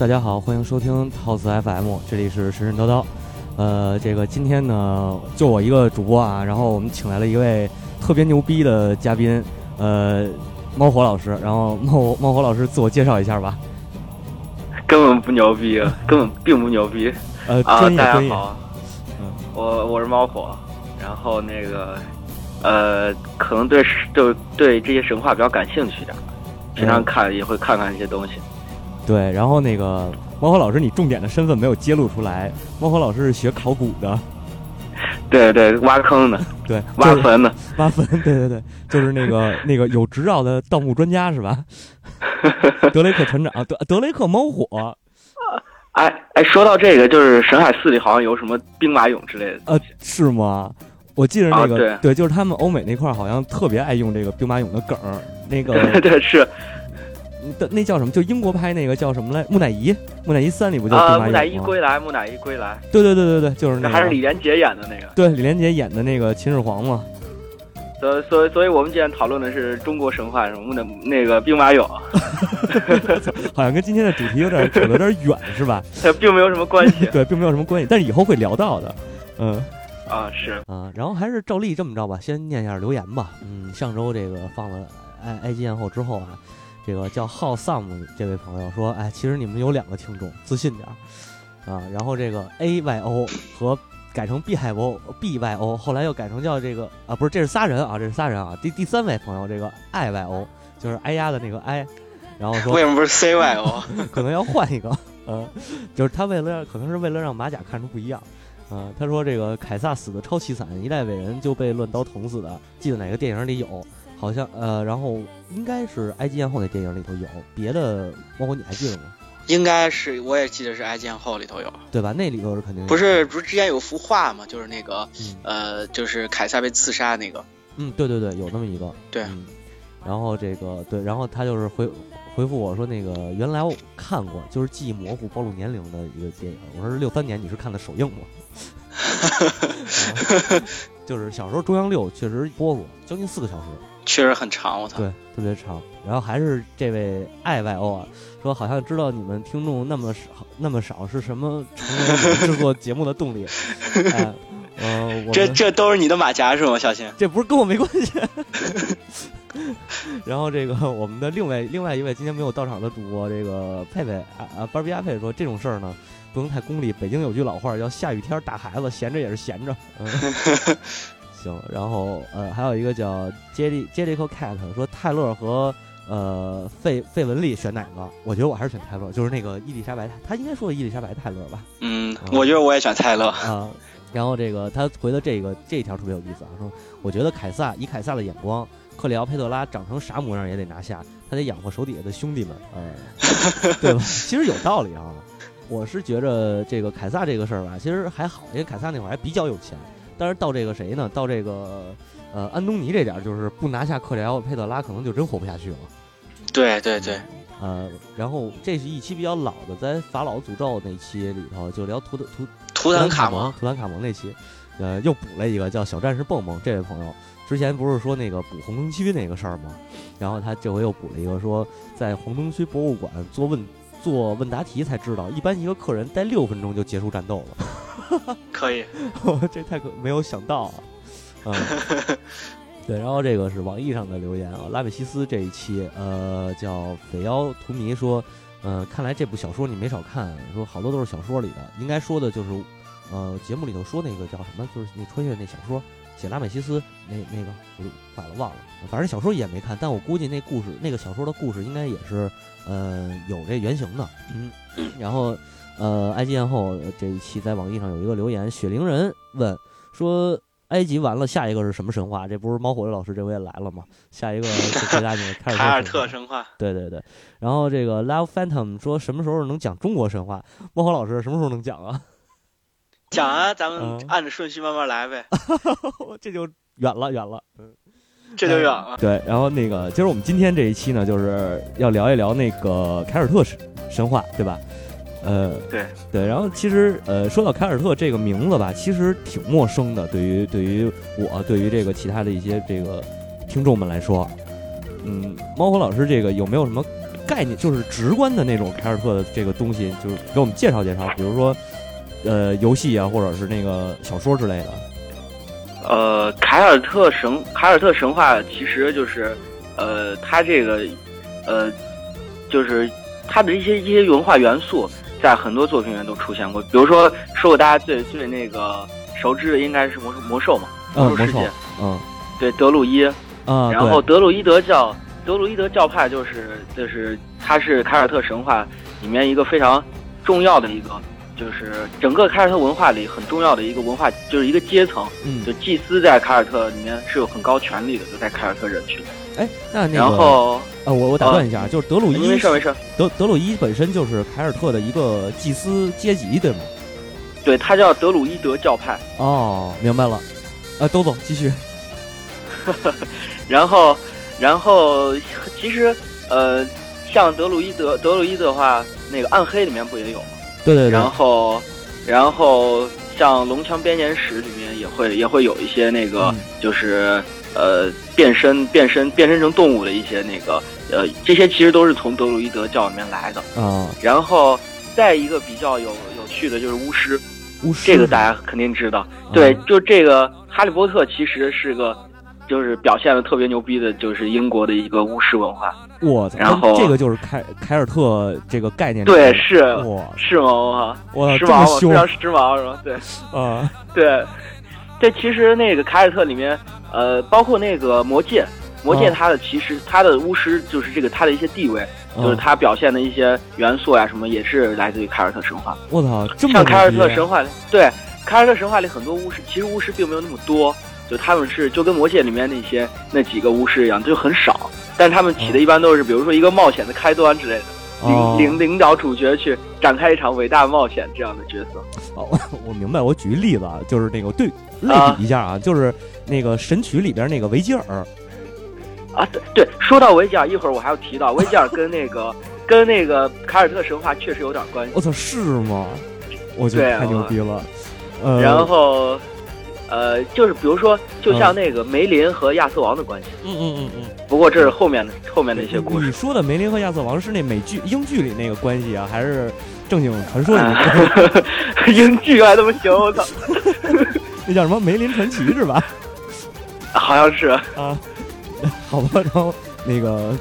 大家好，欢迎收听套词 FM，这里是神神叨叨。呃，这个今天呢，就我一个主播啊，然后我们请来了一位特别牛逼的嘉宾，呃，猫火老师。然后猫猫火老师自我介绍一下吧。根本不牛逼，根本并不牛逼。呃，啊。大家好，嗯我我是猫火，然后那个呃，可能对就对这些神话比较感兴趣点，平常看也会看看这些东西。对，然后那个猫火老师，你重点的身份没有揭露出来。猫火老师是学考古的，对对，挖坑的，对，挖坟的，挖坟，对对对，就是那个 那个有执照的盗墓专家是吧？德雷克船长，德德雷克猫火。哎哎，说到这个，就是神海寺里好像有什么兵马俑之类的。呃，是吗？我记得那个，对对，就是他们欧美那块儿好像特别爱用这个兵马俑的梗儿。那个，对对是。的那叫什么？就英国拍那个叫什么来？木乃伊，木乃伊三里不就啊？木乃伊归来，木乃伊归来。对对对对对，就是那个还是李连杰演的那个。对，李连杰演的那个秦始皇嘛。所所以，所以我们今天讨论的是中国神话什么的，那个兵马俑。好像跟今天的主题有点扯得有点远，是吧？并没有什么关系。对，并没有什么关系，但是以后会聊到的。嗯。啊，是啊，然后还是照例这么着吧，先念一下留言吧。嗯，上周这个放了埃埃及艳后之后啊。这个叫浩 some 这位朋友说：“哎，其实你们有两个听众，自信点儿啊。”然后这个 A Y O 和改成 B 海 O B Y O，后来又改成叫这个啊，不是，这是仨人啊，这是仨人啊。第第三位朋友这个 I Y O 就是哎呀的那个 I，，然后说为什么不是 C Y O？可能要换一个，嗯，就是他为了让，可能是为了让马甲看出不一样，嗯，他说这个凯撒死的超凄惨，一代伟人就被乱刀捅死的，记得哪个电影里有？好像呃，然后应该是《埃及艳后》那电影里头有，别的包括你还记得吗？应该是，我也记得是《埃及艳后》里头有，对吧？那里头是肯定不是不是之前有幅画吗？就是那个呃，就是凯撒被刺杀那个。嗯，对对对，有那么一个。对。然后这个对，然后他就是回回复我说那个原来我看过，就是记忆模糊、暴露年龄的一个电影。我说六三年你是看的首映吗？就是小时候中央六确实播过，将近四个小时。确实很长，我操！对，特别长。然后还是这位爱 Y O 啊，说好像知道你们听众那么少，那么少是什么成为制作节目的动力？呃，这这都是你的马甲是吗？小新，这不是跟我没关系。然后这个我们的另外另外一位今天没有到场的主播，这个佩佩啊啊，班比亚佩说这种事儿呢不能太功利。北京有句老话叫下雨天打孩子，闲着也是闲着。行，然后呃，还有一个叫杰里杰里克 cat 说泰勒和呃费费雯丽选哪个？我觉得我还是选泰勒，就是那个伊丽莎白，他应该说伊丽莎白泰勒吧？嗯，我觉得我也选泰勒啊。然后这个他回的这个这一条特别有意思啊，说我觉得凯撒以凯撒的眼光，克里奥佩特拉长成啥模样也得拿下，他得养活手底下的兄弟们，呃，对吧？其实有道理啊。我是觉着这个凯撒这个事儿吧，其实还好，因为凯撒那会儿还比较有钱。但是到这个谁呢？到这个，呃，安东尼这点儿，就是不拿下克里奥佩特拉，可能就真活不下去了。对对对，呃，然后这是一期比较老的，在法老诅咒那期里头就聊图图图坦卡蒙，图坦卡蒙那期，呃，又补了一个叫小战士蹦蹦这位朋友，之前不是说那个补红灯区那个事儿吗？然后他这回又补了一个，说在红灯区博物馆做问做问答题才知道，一般一个客人待六分钟就结束战斗了。可以，这太可没有想到啊！嗯，对，然后这个是网易上的留言啊，拉美西斯这一期，呃，叫匪妖荼蘼说，呃，看来这部小说你没少看，说好多都是小说里的，应该说的就是，呃，节目里头说那个叫什么，就是那穿越那小说，写拉美西斯那那个，我坏了忘了，反正小说也没看，但我估计那故事那个小说的故事应该也是，呃，有这原型的，嗯，然后。呃，埃及艳后这一期在网易上有一个留言，雪灵人问说：“埃及完了，下一个是什么神话？”这不是猫火的老师这回也来了吗？下一个回答你们凯尔特神话。对对对。然后这个 Love Phantom 说：“什么时候能讲中国神话？”猫火老师什么时候能讲啊？讲啊，咱们按着顺序慢慢来呗。这就远了，远了。嗯，这就远了。对，然后那个，其实我们今天这一期呢，就是要聊一聊那个凯尔特神神话，对吧？呃，对对，然后其实呃，说到凯尔特这个名字吧，其实挺陌生的，对于对于我，对于这个其他的一些这个听众们来说，嗯，猫火老师这个有没有什么概念，就是直观的那种凯尔特的这个东西，就是给我们介绍介绍，比如说呃游戏啊，或者是那个小说之类的。呃，凯尔特神凯尔特神话其实就是呃，它这个呃，就是它的一些一些文化元素，在很多作品里面都出现过。比如说，说过大家最最那个熟知的应该是魔兽魔兽嘛，魔兽世界，嗯，对，德鲁伊，嗯，然后德鲁伊德教，德鲁伊德教派就是就是它是凯尔特神话里面一个非常重要的一个。就是整个凯尔特文化里很重要的一个文化，就是一个阶层，嗯，就祭司在凯尔特里面是有很高权力的，就在凯尔特人群。哎，那那个，然后呃，我我打断一下，就是德鲁伊，没事没事，德德鲁伊本身就是凯尔特的一个祭司阶级，对吗？对，他叫德鲁伊德教派。哦，明白了。呃，都总继续。然后，然后其实呃，像德鲁伊德德鲁伊的话，那个暗黑里面不也有吗？对对对，然后，然后像《龙枪编年史》里面也会也会有一些那个，就是呃变身变身变身成动物的一些那个呃，这些其实都是从德鲁伊德教里面来的啊。然后再一个比较有有趣的就是巫师，巫师这个大家肯定知道，对，就这个哈利波特其实是个。就是表现的特别牛逼的，就是英国的一个巫师文化。我操！然后这个就是凯凯尔特这个概念。对，是哇，是吗？我哇，时髦，非常时髦，是吗？对，啊，对，这其实那个凯尔特里面，呃，包括那个魔戒，魔戒它的其实它的巫师就是这个它的一些地位，就是它表现的一些元素呀什么，也是来自于凯尔特神话。我操，这么像凯尔特神话里，对，凯尔特神话里很多巫师，其实巫师并没有那么多。就他们是就跟魔戒里面那些那几个巫师一样，就很少，但他们起的一般都是，比如说一个冒险的开端之类的，领领领导主角去展开一场伟大冒险这样的角色。哦，我明白。我举个例子啊，就是那个对类比一下啊，就是那个神曲里边那个维吉尔。啊，对对，说到维吉尔，一会儿我还要提到维吉尔跟那个 跟那个凯尔特神话确实有点关系。我操，是吗？我觉得太牛逼了。呃，然后。呃，就是比如说，就像那个梅林和亚瑟王的关系。嗯嗯嗯嗯。不过这是后面的后面的一些故事。你说的梅林和亚瑟王是那美剧英剧里那个关系啊，还是正经传说里？英剧还这么行？我操！那叫什么《梅林传奇》是吧？好像是啊。好吧，然后那个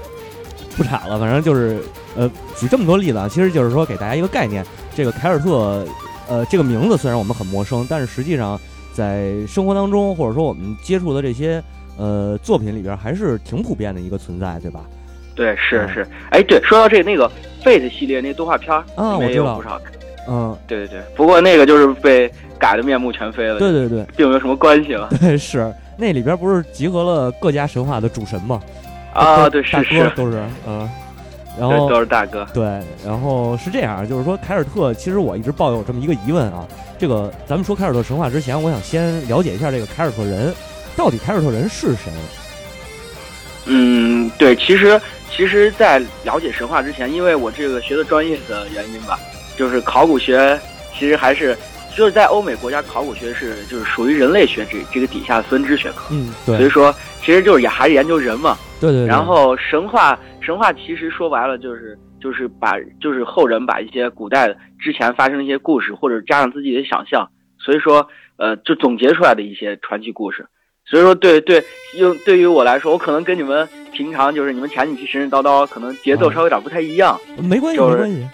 不岔了，反正就是呃，举这么多例子啊，其实就是说给大家一个概念，这个凯尔特呃这个名字虽然我们很陌生，但是实际上。在生活当中，或者说我们接触的这些呃作品里边，还是挺普遍的一个存在，对吧？对，是是。哎，对，说到这那个 Fate 系列那动画片儿，啊，我知道不少。嗯，对对对。不过那个就是被改的面目全非了。对对对，并没有什么关系了。对，是那里边不是集合了各家神话的主神吗？啊，对，是是，都是嗯。然后都是大哥。对，然后是这样，就是说凯尔特，其实我一直抱有这么一个疑问啊。这个咱们说凯尔特神话之前，我想先了解一下这个凯尔特人，到底凯尔特人是谁？嗯，对，其实其实，在了解神话之前，因为我这个学的专业的原因吧，就是考古学，其实还是就是在欧美国家，考古学是就是属于人类学这这个底下的分支学科。嗯，对。所以说，其实就是也还是研究人嘛。对对。然后神话。神话其实说白了就是就是把就是后人把一些古代之前发生的一些故事，或者加上自己的想象，所以说呃就总结出来的一些传奇故事。所以说对对，用对于我来说，我可能跟你们平常就是你们前几期神神叨叨，可能节奏稍微有点不太一样。没关系，没关系。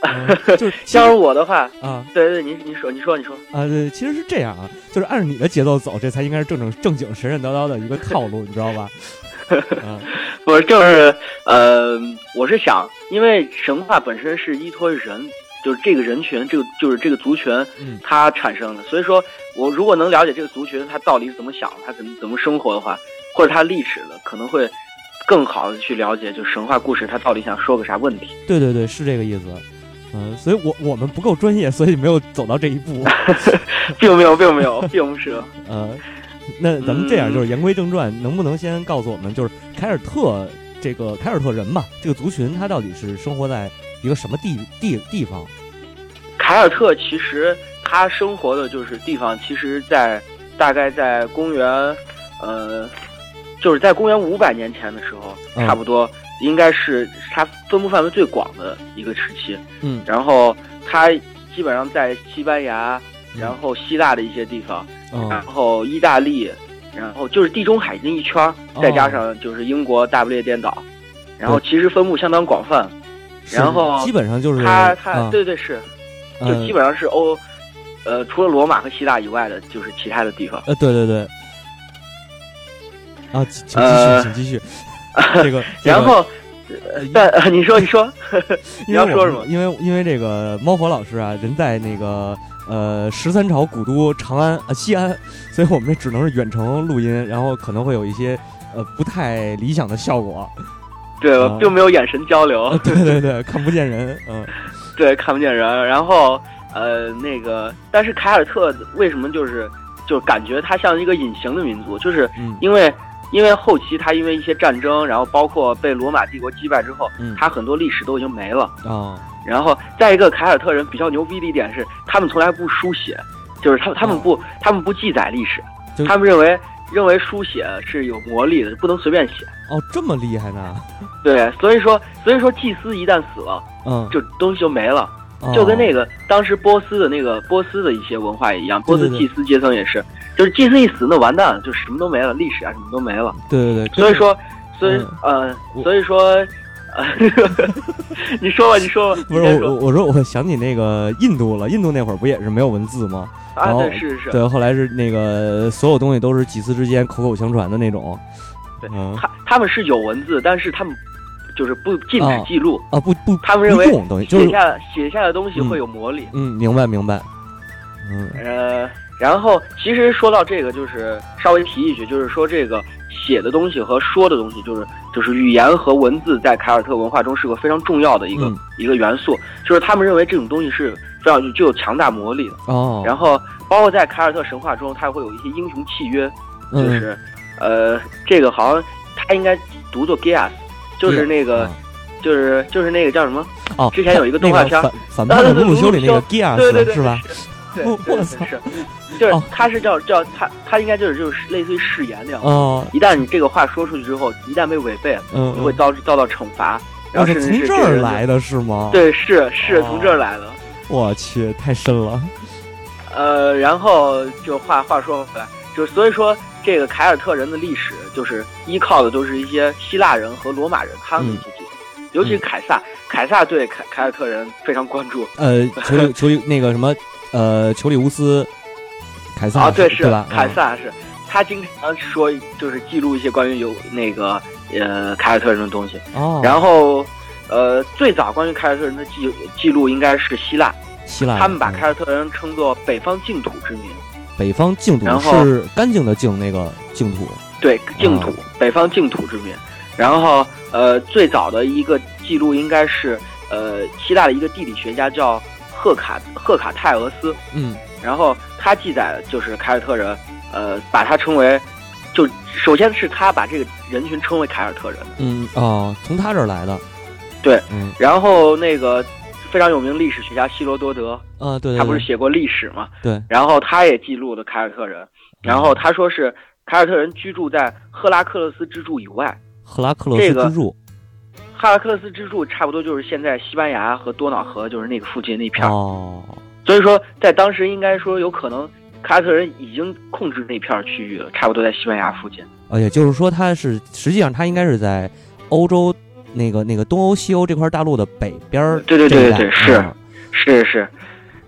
就是 像是我的话啊，对对，你你说你说你说啊，对，其实是这样啊，就是按照你的节奏走，这才应该是正正正经神神叨叨的一个套路，你知道吧？不是，就是呃，我是想，因为神话本身是依托人，就是这个人群，这个就是这个族群，它产生的。所以说，我如果能了解这个族群，他到底是怎么想，他怎么怎么生活的话，或者他历史的，可能会更好的去了解，就神话故事，他到底想说个啥问题。对对对，是这个意思。嗯，所以我我们不够专业，所以没有走到这一步。并没有，并没有，并不是。呃。那咱们这样，就是言归正传，能不能先告诉我们，就是凯尔特这个凯尔特人嘛，这个族群他到底是生活在一个什么地地地方？凯尔特其实他生活的就是地方，其实，在大概在公元，呃，就是在公元五百年前的时候，差不多应该是它分布范围最广的一个时期。嗯，然后它基本上在西班牙，然后希腊的一些地方，然后意大利，然后就是地中海那一圈，再加上就是英国大不列颠岛，然后其实分布相当广泛。然后基本上就是它它对对是，就基本上是欧，呃，除了罗马和希腊以外的，就是其他的地方。呃，对对对。啊，请继续，请继续。这个，然后，但你说，你说，你要说什么？因为因为这个猫火老师啊，人在那个呃十三朝古都长安啊西安，所以我们这只能是远程录音，然后可能会有一些呃不太理想的效果。对，并没有眼神交流。对对对，看不见人。嗯，对，看不见人。然后呃，那个，但是凯尔特为什么就是就感觉他像一个隐形的民族？就是因为。因为后期他因为一些战争，然后包括被罗马帝国击败之后，他很多历史都已经没了啊。然后再一个，凯尔特人比较牛逼的一点是，他们从来不书写，就是他他们不他们不记载历史，他们认为认为书写是有魔力的，不能随便写。哦，这么厉害呢？对，所以说所以说祭司一旦死了，嗯，就东西就没了，就跟那个当时波斯的那个波斯的一些文化一样，波斯祭司阶层也是。就是祭司一死，那完蛋了，就什么都没了，历史啊什么都没了。对对对，所以说，所以呃，所以说，呃，你说吧，你说吧。不是我，我说我想起那个印度了，印度那会儿不也是没有文字吗？啊，对，是是。对，后来是那个所有东西都是祭司之间口口相传的那种。对，他他们是有文字，但是他们就是不禁止记录啊，不不，他们认为写下写下的东西会有魔力。嗯，明白明白。嗯呃。然后，其实说到这个，就是稍微提一句，就是说这个写的东西和说的东西，就是就是语言和文字在凯尔特文化中是个非常重要的一个一个元素，就是他们认为这种东西是非常具有强大魔力的。哦。然后，包括在凯尔特神话中，它会有一些英雄契约，就是，呃，这个好像它应该读作 Gias，就是那个，就是就是那个叫什么？哦，之前有一个动画片，反派的鲁鲁修里那个 Gias，是吧？对，我操！是，就是他是叫叫他，他应该就是就是类似于誓言那样。哦，一旦你这个话说出去之后，一旦被违背，嗯，会遭遭到惩罚。然后是从这儿来的是吗？对，是是从这儿来的。我去，太深了。呃，然后就话话说回来，就所以说这个凯尔特人的历史，就是依靠的都是一些希腊人和罗马人他们的一些记载，尤其是凯撒，凯撒对凯凯尔特人非常关注。呃，求求那个什么。呃，丘里乌斯，凯撒啊，对，是吧？凯撒是，他经常说，就是记录一些关于有那个呃凯尔特人的东西。哦。然后，呃，最早关于凯尔特人的记记录应该是希腊，希腊，他们把凯尔特人称作北方净土之民。北方净土是干净的净，那个净土。对，净土，北方净土之民。然后，呃，最早的一个记录应该是呃希腊的一个地理学家叫。赫卡赫卡泰俄斯，嗯，然后他记载就是凯尔特人，呃，把他称为，就首先是他把这个人群称为凯尔特人，嗯哦，从他这儿来的，对，嗯，然后那个非常有名历史学家希罗多德，啊对，他不是写过历史嘛，对，然后他也记录了凯尔特人，然后他说是凯尔特人居住在赫拉克勒斯之柱以外，赫拉克勒斯之柱。哈拉克勒斯之柱差不多就是现在西班牙和多瑙河，就是那个附近那片儿。哦，所以说在当时应该说有可能凯尔特人已经控制那片区域了，差不多在西班牙附近。呃，也就是说他是实际上他应该是在欧洲那个那个东欧西欧这块大陆的北边儿。对对对对是是是，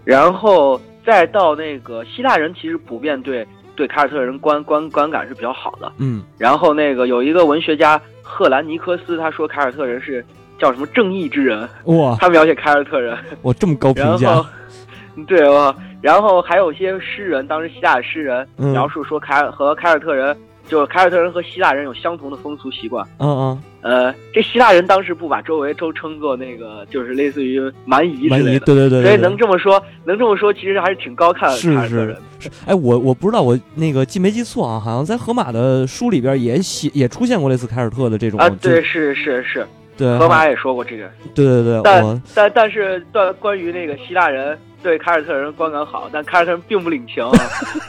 然后再到那个希腊人其实普遍对对凯尔特人观观观感是比较好的。嗯，然后那个有一个文学家。赫兰尼克斯他说凯尔特人是叫什么正义之人。哇，他描写凯尔特人。哇这么高评价，对哇，然后还有些诗人，当时希腊诗人描述说凯尔和凯尔特人，就是凯尔特人和希腊人有相同的风俗习惯，嗯嗯，呃，这希腊人当时不把周围都称作那个，就是类似于蛮夷之类的，对对对，所以能这么说，能这么说，其实还是挺高看凯尔特人。是，哎，我我不知道，我那个记没记错啊？好像在荷马的书里边也写，也出现过类似凯尔特的这种啊。对，是是是，对，荷马也说过这个。对对对，但但但是，但关于那个希腊人对凯尔特人观感好，但凯尔特人并不领情啊。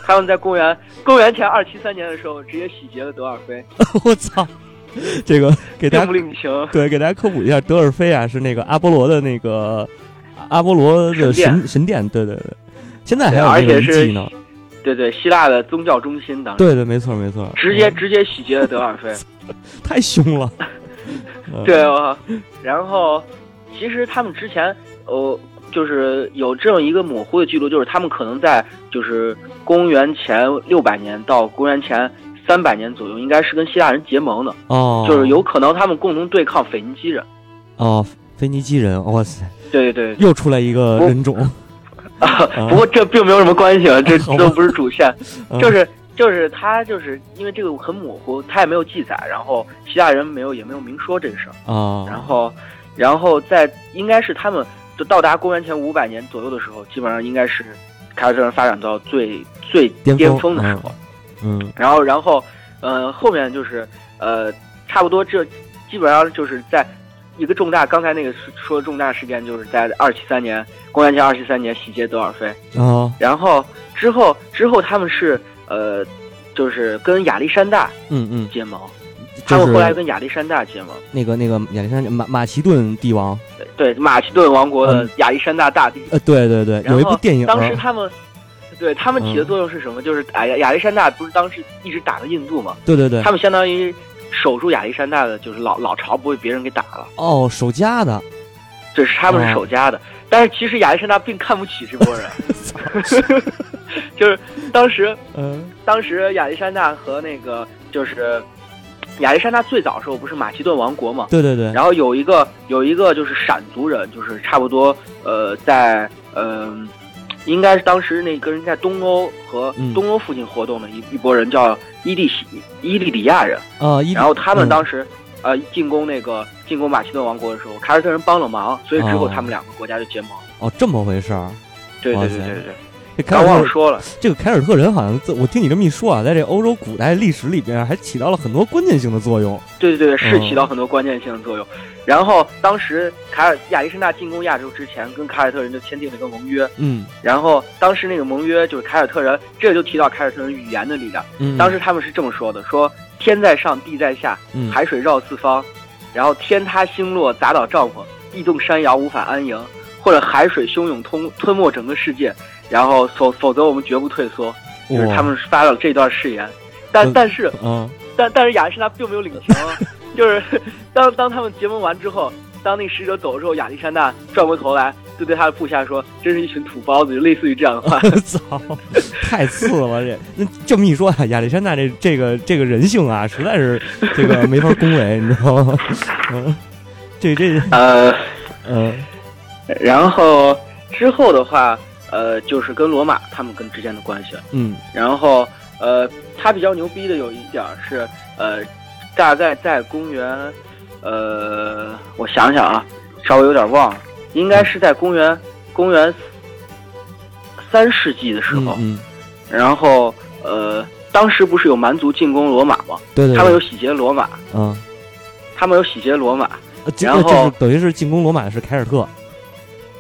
他们在公元公元前二七三年的时候，直接洗劫了德尔菲。我操！这个给大家不领情，对，给大家科普一下，德尔菲啊是那个阿波罗的那个阿波罗的神神殿，对对对，现在还有而且是呢，对对，希腊的宗教中心当时，对对，没错没错，直接直接洗劫了德尔菲，太凶了，对啊，然后其实他们之前呃。就是有这样一个模糊的记录，就是他们可能在就是公元前六百年到公元前三百年左右，应该是跟希腊人结盟的哦，就是有可能他们共同对抗腓尼基人。哦，腓尼基人，哇塞，对对对，又出来一个人种。啊，不过这并没有什么关系啊，这都不是主线，就是就是他就是因为这个很模糊，他也没有记载，然后希腊人没有也没有明说这个事儿。啊，然后然后在应该是他们。就到达公元前五百年左右的时候，基本上应该是凯尔特人发展到最最巅峰的时候。嗯，然后，然后，呃，后面就是呃，差不多这基本上就是在一个重大，刚才那个说的重大事件，就是在二七三年，公元前二七三年袭击德尔菲。哦。然后之后之后他们是呃，就是跟亚历山大嗯嗯结盟。他们后来跟亚历山大结盟，那个那个亚历山马马其顿帝王，对马其顿王国的亚历山大大帝，呃，对对对，有一部电影，当时他们，对他们起的作用是什么？就是哎呀，亚历山大不是当时一直打的印度嘛？对对对，他们相当于守住亚历山大的，就是老老巢不被别人给打了。哦，守家的，这是他们是守家的，但是其实亚历山大并看不起这波人，就是当时，嗯，当时亚历山大和那个就是。亚历山大最早的时候不是马其顿王国嘛？对对对。然后有一个有一个就是闪族人，就是差不多呃在呃，应该是当时那个人在东欧和东欧附近活动的一一波人叫伊利西伊利里亚人啊。然后他们当时呃进攻那个进攻马其顿王国的时候，凯尔特人帮了忙，所以之后他们两个国家就结盟。哦，这么回事儿。对对对对对。刚忘了说了，这个凯尔特人好像，我听你这么一说啊，在这欧洲古代历史里边还起到了很多关键性的作用。对对对，是起到很多关键性的作用。然后当时凯尔亚历山大进攻亚洲之前，跟凯尔特人就签订了一个盟约。嗯。然后当时那个盟约就是凯尔特人，这就提到凯尔特人语言的力量。嗯。当时他们是这么说的：说天在上，地在下，海水绕四方，然后天塌星落砸倒帐篷，地动山摇无法安营，或者海水汹涌吞吞没整个世界。然后否否则我们绝不退缩，就是他们发了这段誓言，但但是，嗯，但但是亚历山大并没有领情，就是当当他们结盟完之后，当那使者走之后，亚历山大转过头来就对他的部下说：“真是一群土包子。”就类似于这样的话。操，太次了这！那这么一说啊，亚历山大这这个这个人性啊，实在是这个没法恭维，你知道吗？嗯，这这呃嗯，然后之后的话。呃，就是跟罗马他们跟之间的关系，嗯，然后呃，他比较牛逼的有一点是，呃，大概在公元，呃，我想想啊，稍微有点忘了，应该是在公元公元三世纪的时候，嗯，然后呃，当时不是有蛮族进攻罗马吗？对对，他们有洗劫罗马，嗯，他们有洗劫罗马，然后等于是进攻罗马的是凯尔特。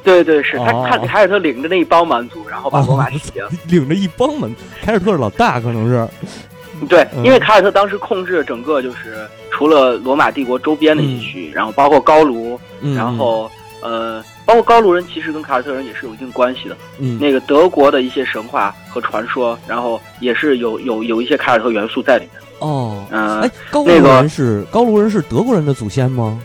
对对是他，他凯尔特领着那一帮蛮族，然后把罗马洗劫了。领着一帮蛮，凯尔特是老大，可能是。对，因为凯尔特当时控制整个就是除了罗马帝国周边的一些区域，然后包括高卢，然后呃，包括高卢人其实跟凯尔特人也是有一定关系的。嗯，那个德国的一些神话和传说，然后也是有有有一些凯尔特元素在里面。哦，嗯，哎，高卢人是高卢人是德国人的祖先吗？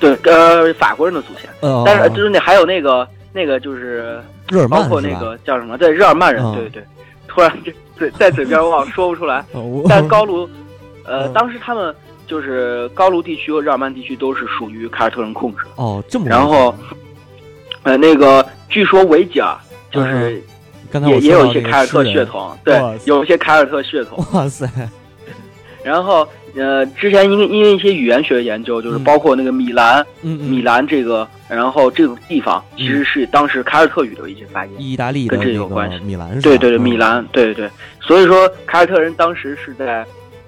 对，呃，法国人的祖先，但是就是那还有那个那个就是日耳曼，包括那个叫什么？对，日耳曼人，对对对，突然就嘴在嘴边忘 说不出来。但高卢，呃，当时他们就是高卢地区和日耳曼地区都是属于凯尔特人控制。哦，这么。然后，呃，那个据说维吉尔就是也也有一些凯尔特血统，对，有一些凯尔特血统。哇塞！然后。呃，之前因为因为一些语言学的研究，就是包括那个米兰，米兰这个，然后这个地方其实是当时凯尔特语的一些发音，意大利跟这有关系。米兰是对对对，米兰，对对对。所以说，凯尔特人当时是在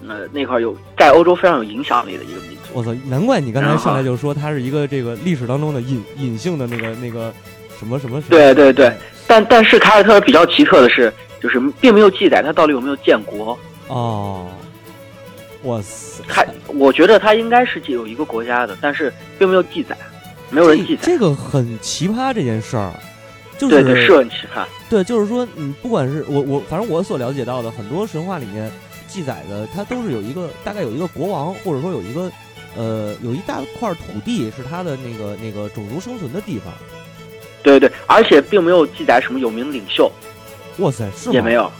呃那块有在欧洲非常有影响力的一个民族。我操，难怪你刚才上来就说它是一个这个历史当中的隐隐性的那个那个什么什么。对对对，但但是凯尔特比较奇特的是，就是并没有记载他到底有没有建国。哦。哇塞！他，我觉得他应该是有一个国家的，但是并没有记载，没有人记载。这个很奇葩，这件事儿，就是对对是很奇葩。对，就是说，嗯，不管是我我，反正我所了解到的很多神话里面记载的，它都是有一个大概有一个国王，或者说有一个呃有一大块土地是他的那个那个种族生存的地方。对对，而且并没有记载什么有名领袖。哇塞，是也没有，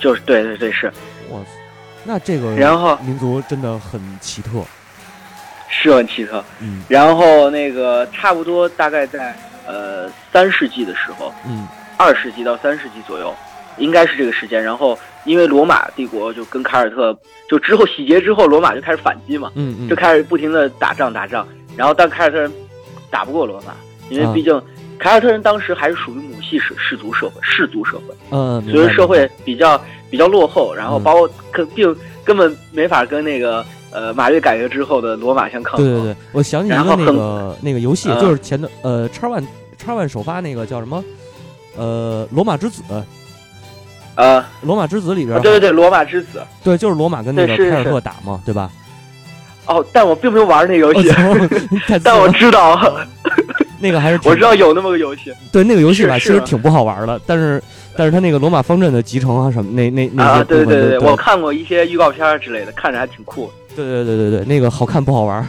就是对对对是。哇塞，那这个然后民族真的很奇特，是很奇特。嗯，然后那个差不多大概在呃三世纪的时候，嗯，二世纪到三世纪左右，应该是这个时间。然后因为罗马帝国就跟凯尔特就之后洗劫之后，罗马就开始反击嘛，嗯嗯，就开始不停的打仗打仗。然后但凯尔特人打不过罗马，因为毕竟。凯尔特人当时还是属于母系氏氏族社会，氏族社会，嗯，所以社会比较比较落后，然后包括肯并根本没法跟那个呃马略改革之后的罗马相抗衡。对对对，我想起一个那个那个游戏，就是前段呃叉 One 叉 One 首发那个叫什么呃罗马之子，呃罗马之子里边，对对对罗马之子，对就是罗马跟那个凯尔特打嘛，对吧？哦，但我并没有玩那个游戏，但我知道。那个还是我知道有那么个游戏，对那个游戏吧，其实挺不好玩的。但是，但是它那个罗马方阵的集成啊什么，那那那些对对对，我看过一些预告片之类的，看着还挺酷。对对对对对，那个好看不好玩。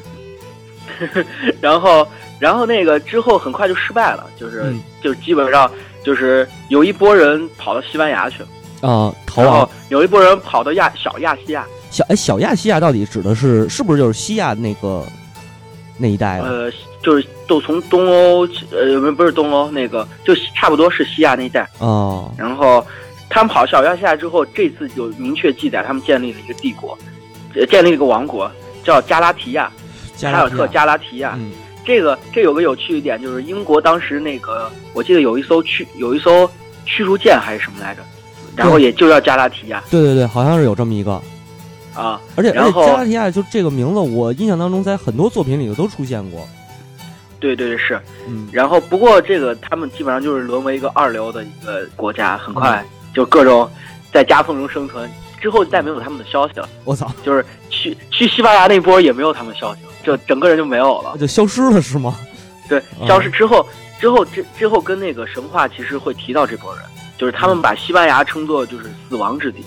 然后，然后那个之后很快就失败了，就是就基本上就是有一波人跑到西班牙去了啊，逃亡；有一波人跑到亚小亚细亚。小哎，小亚细亚到底指的是是不是就是西亚那个那一带？呃。就是都从东欧，呃，不不是东欧，那个就差不多是西亚那一带哦。然后他们跑小亚细亚之后，这次有明确记载，他们建立了一个帝国，建立了一个王国，叫加拉提亚，凯尔特加拉提亚。这个这有个有趣一点，就是英国当时那个，我记得有一艘驱有一艘驱逐舰还是什么来着，然后也就叫加拉提亚。对对对，好像是有这么一个啊。而且而且加拉提亚就这个名字，我印象当中在很多作品里头都出现过。对对是，嗯，然后不过这个他们基本上就是沦为一个二流的一个国家，很快就各种在夹缝中生存，之后再没有他们的消息了。我操，就是去去西班牙那波也没有他们消息了，就整个人就没有了，就消失了是吗？对，消失之后，之后之之后跟那个神话其实会提到这波人，就是他们把西班牙称作就是死亡之地，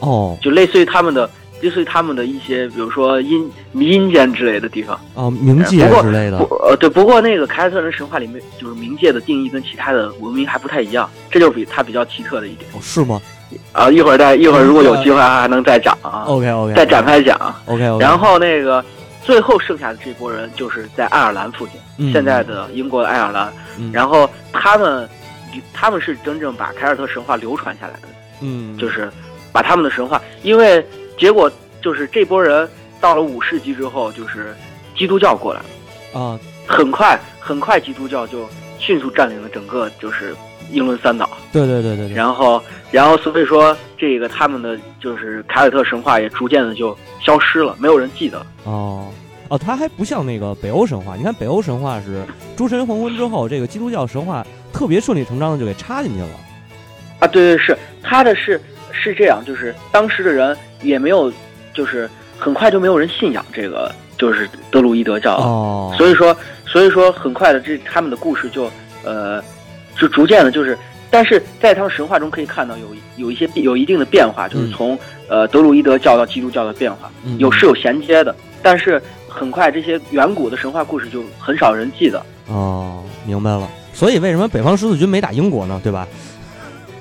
哦，就类似于他们的。类似于他们的一些，比如说阴阴间之类的地方哦，冥界之类的。呃，对，不过那个凯尔特人神话里面，就是冥界的定义跟其他的文明还不太一样，这就是比它比较奇特的一点。哦，是吗？啊，一会儿再一会儿如果有机会还能再讲啊。OK OK，再展开讲。OK OK。然后那个最后剩下的这波人，就是在爱尔兰附近，现在的英国的爱尔兰。然后他们，他们是真正把凯尔特神话流传下来的。嗯，就是把他们的神话，因为。结果就是这波人到了五世纪之后，就是基督教过来了啊，很快很快基督教就迅速占领了整个就是英伦三岛。对对对对。然后然后所以说这个他们的就是凯尔特神话也逐渐的就消失了，没有人记得。哦哦，它还不像那个北欧神话，你看北欧神话是诸神黄昏之后，这个基督教神话特别顺理成章的就给插进去了。啊，对对是，他的是是这样，就是当时的人。也没有，就是很快就没有人信仰这个，就是德鲁伊德教哦。所以说，所以说很快的，这他们的故事就，呃，就逐渐的，就是，但是在他们神话中可以看到有有一些有一定的变化，就是从呃德鲁伊德教到基督教的变化，有是有衔接的。但是很快这些远古的神话故事就很少人记得。哦，明白了。所以为什么北方十字军没打英国呢？对吧？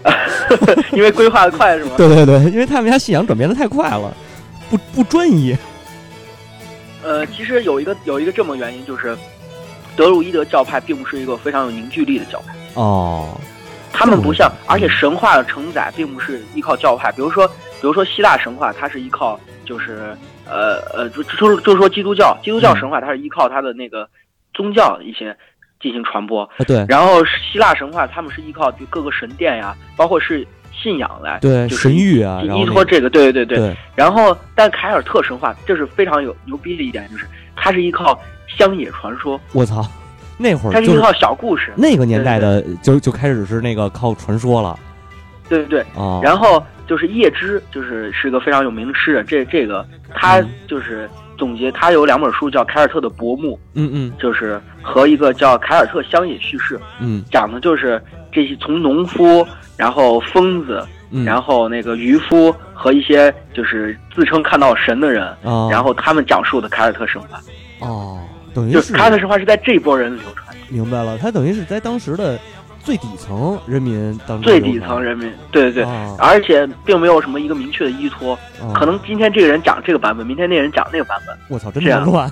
因为规划的快是吗？对对对，因为他们家信仰转变的太快了，不不专一。呃，其实有一个有一个这么原因，就是德鲁伊德教派并不是一个非常有凝聚力的教派。哦，他们不像，而且神话的承载并不是依靠教派。比如说，比如说希腊神话，它是依靠就是呃呃，就就就说基督教，基督教神话它是依靠它的那个宗教一些。进行传播，对。然后希腊神话，他们是依靠就各个神殿呀，包括是信仰来，对就神域啊，依托这个，对对对对。然后，但凯尔特神话，这是非常有牛逼的一点，就是它是依靠乡野传说。我操，那会儿它是依靠小故事。那个年代的就就开始是那个靠传说了。对对对。哦。然后就是叶芝，就是是个非常有名的诗人。这这个他就是总结，他有两本书叫《凯尔特的薄暮》，嗯嗯，就是和一个叫《凯尔特乡野叙事》，嗯，讲的就是这些从农夫，然后疯子，然后那个渔夫和一些就是自称看到神的人，然后他们讲述的凯尔特神话。哦，等于就是凯尔特神话是在这波人流传。明白了，他等于是在当时的。最底层人民当中，最底层人民，对对对，而且并没有什么一个明确的依托，可能今天这个人讲这个版本，明天那人讲那个版本。我操，真的乱，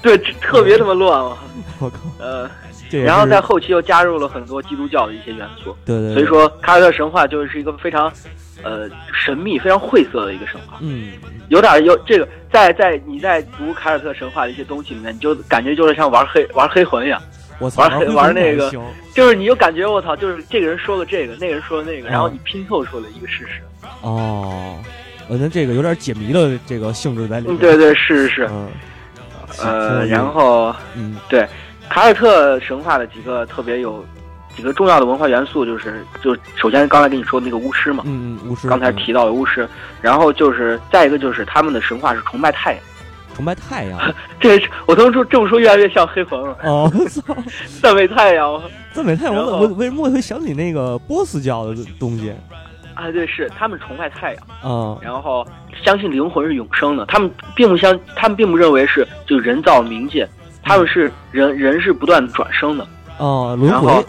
对，特别他妈乱啊！我靠，呃，然后在后期又加入了很多基督教的一些元素，对对，所以说凯尔特神话就是一个非常呃神秘、非常晦涩的一个神话。嗯，有点有这个，在在你在读凯尔特神话的一些东西里面，你就感觉就是像玩黑玩黑魂一样。我玩玩那个，就是你就感觉我操，就是这个人说了这个，那个人说了那个，然后你拼凑出了一个事实。哦，我觉得这个有点解谜的这个性质在里面。对对是是是。呃，然后嗯，对，凯尔特神话的几个特别有几个重要的文化元素，就是就首先刚才跟你说那个巫师嘛，嗯嗯，巫师。刚才提到的巫师，然后就是再一个就是他们的神话是崇拜太阳。崇拜太阳，这我都说这么说越来越像黑魂了。哦，操！赞美太阳，赞美太阳。我我为什么会想起那个波斯教的东西？啊，对，是他们崇拜太阳啊，然后相信灵魂是永生的。他们并不相，他们并不认为是就人造冥界，他们是人人是不断转生的。哦，轮回。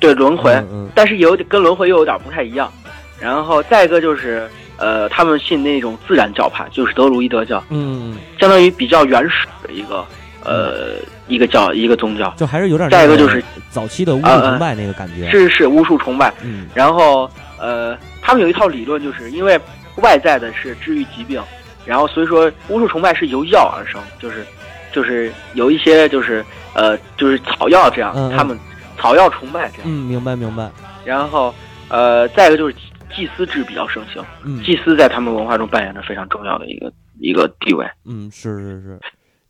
对轮回，但是有点跟轮回又有点不太一样。然后再一个就是。呃，他们信那种自然教派，就是德鲁伊德教，嗯，相当于比较原始的一个呃一个教一个宗教，就还是有点。再一个就是早期的巫术崇拜那个感觉，是是巫术崇拜。嗯，然后呃，他们有一套理论，就是因为外在的是治愈疾病，然后所以说巫术崇拜是由药而生，就是就是有一些就是呃就是草药这样，他们草药崇拜这样。嗯，明白明白。然后呃，再一个就是。祭司制比较盛行，嗯祭司在他们文化中扮演着非常重要的一个一个地位。嗯，是是是，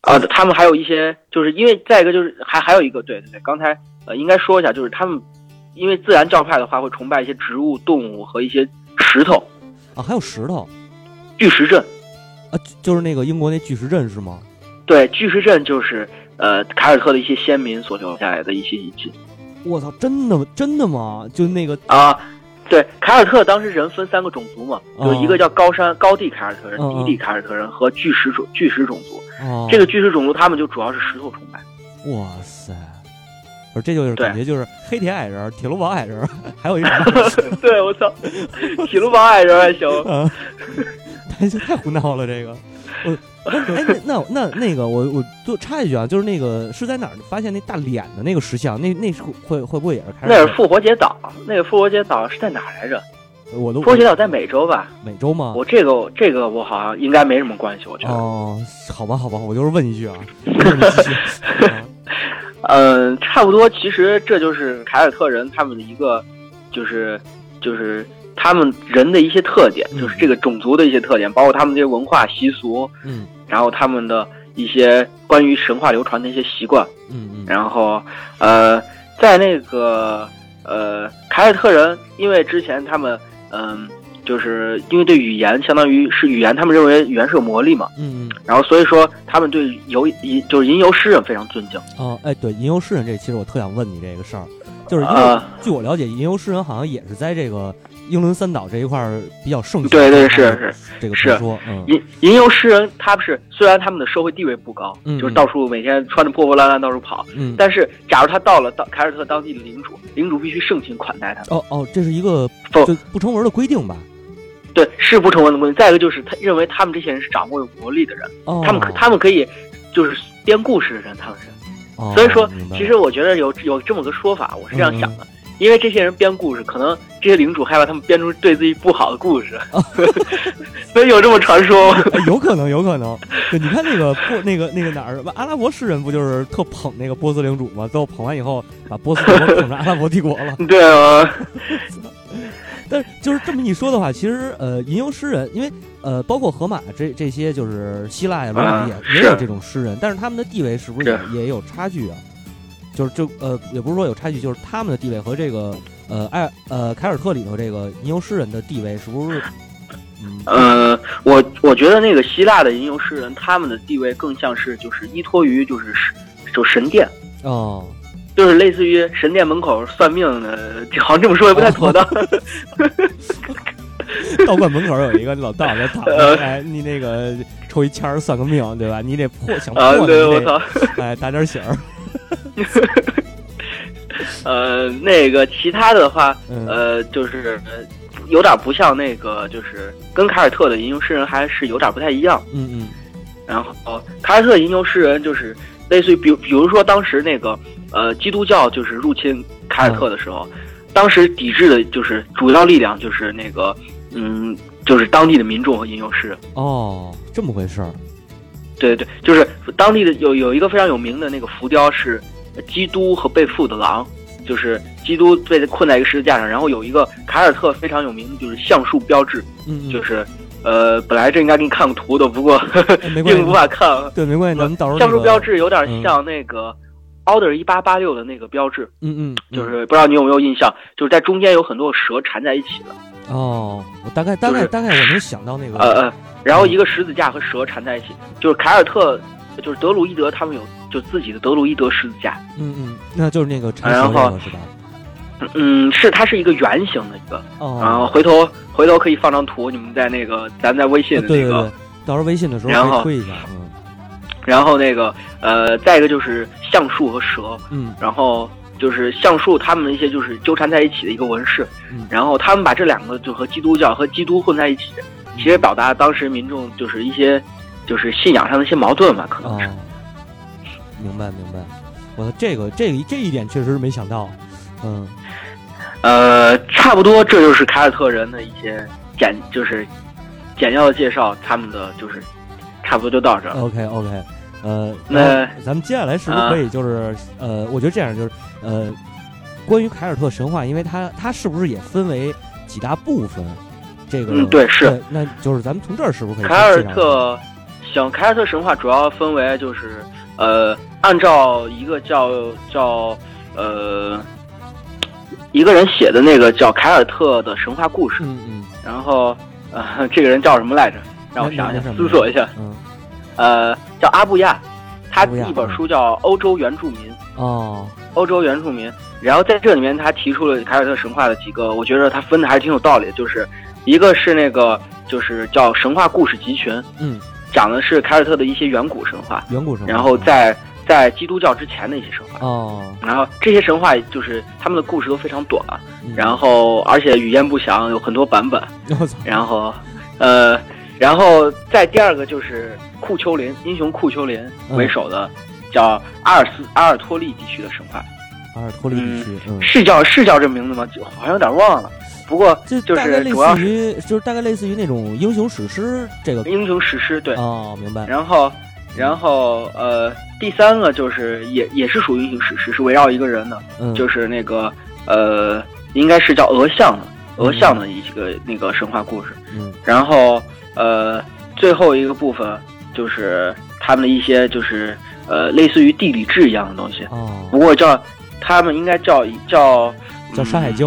啊，他们还有一些，就是因为再一个就是还还有一个，对对对，刚才呃应该说一下，就是他们因为自然教派的话会崇拜一些植物、动物和一些石头。啊，还有石头，巨石阵。啊，就是那个英国那巨石阵是吗？对，巨石阵就是呃凯尔特的一些先民所留下来的一些遗迹。我操，真的真的吗？就那个啊。对，凯尔特当时人分三个种族嘛，有一个叫高山高地凯尔特人、低地凯尔特人和巨石种巨石种族。这个巨石种族他们就主要是石头崇拜。哇塞！不是，这就是感觉就是黑铁矮人、铁路堡矮人，还有一种。对，我操，铁路堡矮人还行。太 太胡闹了，这个。我 哎，那那那个，我我就插一句啊，就是那个是在哪儿发现那大脸的那个石像？那那是会会不会也是开？那是复活节岛，那个复活节岛是在哪来着？我都复活节岛在美洲吧？美洲吗？我这个这个我好像应该没什么关系，我觉得。哦，好吧，好吧，我就是问一句啊。嗯，差不多。其实这就是凯尔特人他们的一个，就是就是。他们人的一些特点，就是这个种族的一些特点，包括他们这些文化习俗，嗯，然后他们的一些关于神话流传的一些习惯，嗯嗯，然后呃，在那个呃凯尔特人，因为之前他们嗯，就是因为对语言相当于是语言，他们认为语言是有魔力嘛，嗯嗯，然后所以说他们对游吟就是吟游诗人非常尊敬。哦，哎，对，吟游诗人这其实我特想问你这个事儿，就是因为据我了解，吟游诗人好像也是在这个。英伦三岛这一块儿比较盛行，对对是是这个是说，吟吟游诗人，他不是虽然他们的社会地位不高，就是到处每天穿着破破烂烂到处跑，但是假如他到了到凯尔特当地的领主，领主必须盛情款待他。哦哦，这是一个不不成文的规定吧？对，是不成文的规定。再一个就是他认为他们这些人是掌握有魔力的人，他们可他们可以就是编故事的人，他们是。所以说，其实我觉得有有这么个说法，我是这样想的。因为这些人编故事，可能这些领主害怕他们编出对自己不好的故事，所以有这么传说吗？有可能，有可能。对，你看那个波，那个那个哪儿，阿拉伯诗人不就是特捧那个波斯领主吗？最后捧完以后，把波斯帝国捧成阿拉伯帝国了。对啊。但是就是这么一说的话，其实呃，吟游诗人，因为呃，包括荷马这这些，就是希腊呀、罗马也也有这种诗人，但是他们的地位是不是也也有差距啊？就是就呃，也不是说有差距，就是他们的地位和这个呃，艾呃凯尔特里头这个吟游诗人的地位是不是？嗯呃，我我觉得那个希腊的吟游诗人，他们的地位更像是就是依托于就是就神殿哦，就是类似于神殿门口算命的，好像这么说也不太妥当。道观门口有一个老道在躺着，哎，你那个抽一签算个命，对吧？你得破想破，对我操，哎，打点醒儿。呃，那个其他的话，呃，就是有点不像那个，就是跟凯尔特的吟游诗人还是有点不太一样。嗯嗯。然后凯尔特吟游诗人就是类似于，比比如说当时那个呃基督教就是入侵凯尔特的时候，当时抵制的就是主要力量就是那个嗯，就是当地的民众和吟游诗人。哦，这么回事儿。对对，就是当地的有有一个非常有名的那个浮雕是。基督和被缚的狼，就是基督被困在一个十字架上，然后有一个凯尔特非常有名的就是橡树标志，嗯就是呃，本来这应该给你看个图的，不过 并无法看。对，没关系，咱们到时候橡树标志有点像那个奥德尔一八八六的那个标志，嗯嗯，就是不知道你有没有印象，就是在中间有很多蛇缠在一起的。哦，我大概大概大概我能想到那个，呃呃，然后一个十字架和蛇缠在一起，就是凯尔特，就是德鲁伊德他们有。就自己的德鲁伊德十字架，嗯嗯，那就是那个然后是吧？嗯，是它是一个圆形的一个，然后回头回头可以放张图，你们在那个咱在微信的那个，到时候微信的时候然后推一下，嗯。然后那个呃，再一个就是橡树和蛇，嗯，然后就是橡树他们一些就是纠缠在一起的一个纹饰，嗯，然后他们把这两个就和基督教和基督混在一起，其实表达当时民众就是一些就是信仰上的一些矛盾嘛，可能是。明白明白，我的这个这个这一点确实是没想到，嗯，呃，差不多这就是凯尔特人的一些简就是简要的介绍，他们的就是差不多就到这。OK OK，呃，那咱们接下来是不是可以就是呃，我觉得这样就是呃，关于凯尔特神话，因为它它是不是也分为几大部分？这个嗯对是，那就是咱们从这儿是不是可以？凯尔特，行，凯尔特神话主要分为就是呃。按照一个叫叫呃一个人写的那个叫凯尔特的神话故事，嗯嗯，然后呃这个人叫什么来着？让我想想，思索一下，嗯，呃叫阿布亚，他一本书叫《欧洲原住民》哦，欧洲原住民，然后在这里面他提出了凯尔特神话的几个，我觉得他分的还是挺有道理的，就是一个是那个就是叫神话故事集群，嗯，讲的是凯尔特的一些远古神话，远古神话，然后在。在基督教之前的一些神话哦，然后这些神话就是他们的故事都非常短，然后而且语言不详，有很多版本。然后，呃，然后再第二个就是库丘林英雄库丘林为首的叫阿尔斯阿尔托利地区的神话。阿尔托利地区是叫是叫这名字吗？好像有点忘了。不过就就是主要于就是大概类似于那种英雄史诗这个英雄史诗对哦明白。然后。然后，呃，第三个就是也也是属于英雄史诗，是围绕一个人的，就是那个呃，应该是叫鹅像的鹅像的一个那个神话故事。嗯，然后呃，最后一个部分就是他们的一些就是呃，类似于地理志一样的东西。哦，不过叫他们应该叫叫叫《山海经》，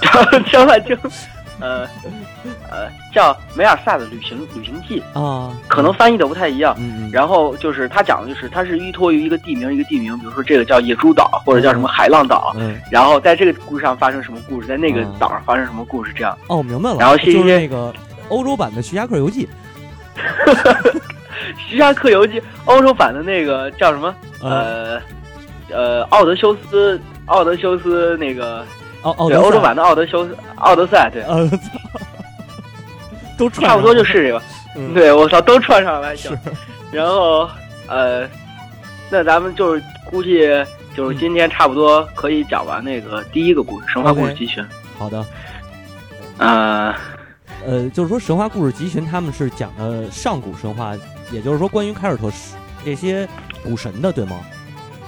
叫《山海经》。呃，呃，叫梅尔萨的旅行旅行记啊，可能翻译的不太一样。嗯然后就是他讲的就是，他是依托于一个地名一个地名，比如说这个叫野猪岛，或者叫什么海浪岛。嗯。然后在这个故事上发生什么故事，在那个岛上发生什么故事，这样。哦，明白了。然后就是那个欧洲版的《徐霞客游记 》。徐霞客游记，欧洲版的那个叫什么？呃，呃，奥德修斯，奥德修斯那个。对，欧洲版的《奥德修斯奥德赛》对，都差不多就是这个。对，我操，都串上了行。然后呃，那咱们就是估计就是今天差不多可以讲完那个第一个故事《神话故事集群》。好的。呃呃，就是说神话故事集群他们是讲的上古神话，也就是说关于凯尔特这些古神的，对吗？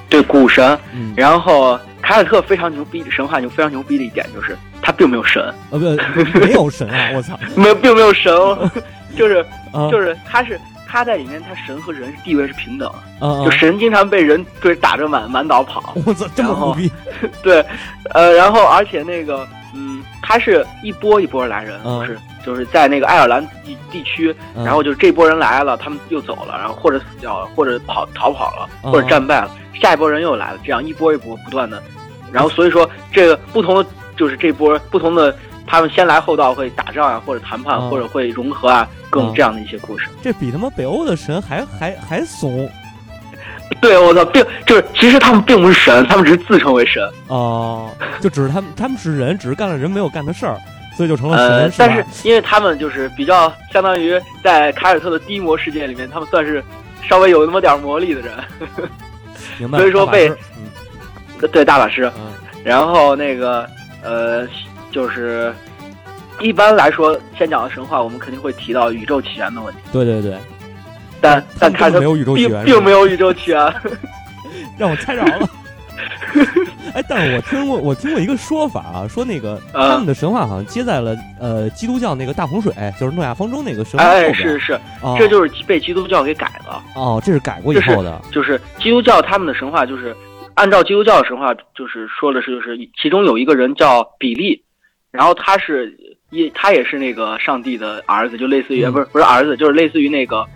对，古神。然后。凯尔特非常牛逼，神话就非常牛逼的一点就是，他并没有神，呃，不，没有神啊！我操，没有，并没有神，就是，就是，他是他在里面，他神和人地位是平等，嗯，就神经常被人对打着满满岛跑。我操，这么牛逼！对，呃，然后而且那个，嗯，他是一波一波来人，就是就是在那个爱尔兰地地区，然后就这波人来了，他们又走了，然后或者死掉了，或者跑逃跑了，或者战败了，下一波人又来了，这样一波一波不断的，然后所以说这个不同的就是这波不同的。他们先来后到会打仗啊，或者谈判，或者会融合啊，各种这样的一些故事。这比他妈北欧的神还还还怂。对，我操，并就是其实他们并不是神，他们只是自称为神。哦，就只是他们他们是人，只是干了人没有干的事儿，所以就成了神。但是因为他们就是比较相当于在凯尔特的低魔世界里面，他们算是稍微有那么点魔力的人。明白。所以说被对大法师，然后那个呃。就是一般来说，先讲的神话，我们肯定会提到宇宙起源的问题。对对对，但但凯特并并没有宇宙起源，让我猜着了。哎，但是我听过，我听过一个说法啊，说那个他们的神话好像接在了呃基督教那个大洪水，就是诺亚方舟那个神话哎，是是，这就是被基督教给改了。哦，这是改过以后的。就是基督教他们的神话，就是按照基督教的神话，就是说的是，就是其中有一个人叫比利。然后他是也他也是那个上帝的儿子，就类似于不是不是儿子，就是类似于那个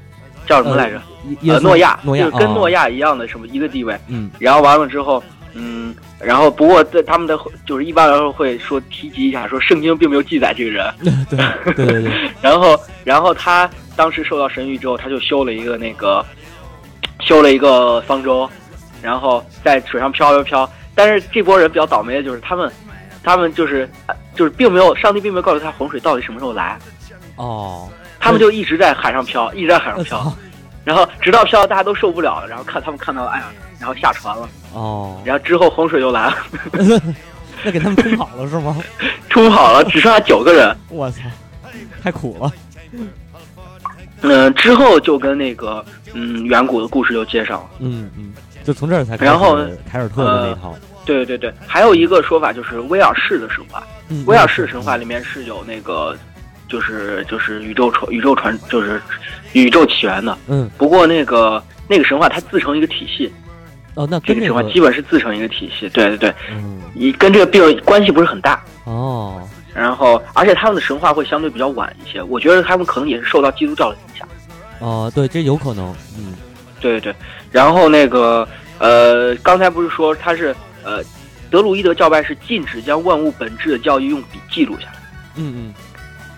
叫什么来着？呃，诺亚，就是跟诺亚一样的什么一个地位。嗯。然后完了之后，嗯，然后不过在他们的就是一般来说会说提及一下，说圣经并没有记载这个人。对对对对。然后然后他当时受到神谕之后，他就修了一个那个修了一个方舟，然后在水上飘飘飘。但是这波人比较倒霉的就是他们。他们就是，就是并没有，上帝并没有告诉他洪水到底什么时候来。哦，他们就一直在海上漂，一直在海上漂，然后直到漂到大家都受不了了，然后看他们看到了，哎呀，然后下船了。哦，然后之后洪水又来了。那给他们冲跑了是吗？冲跑了，只剩下九个人。我操，太苦了。嗯，之后就跟那个嗯远古的故事就接上了。嗯嗯，就从这儿才然后凯尔特的那套。对对对，还有一个说法就是威尔士的神话。威尔士神话里面是有那个，就是就是宇宙传宇宙传就是宇宙起源的。嗯。不过那个那个神话它自成一个体系。哦，那这个神话基本是自成一个体系。对对对。嗯。你跟这个病关系不是很大。哦。然后，而且他们的神话会相对比较晚一些。我觉得他们可能也是受到基督教的影响。哦，对，这有可能。嗯。对对对。然后那个呃，刚才不是说他是。呃，德鲁伊德教派是禁止将万物本质的教义用笔记录下来。嗯嗯，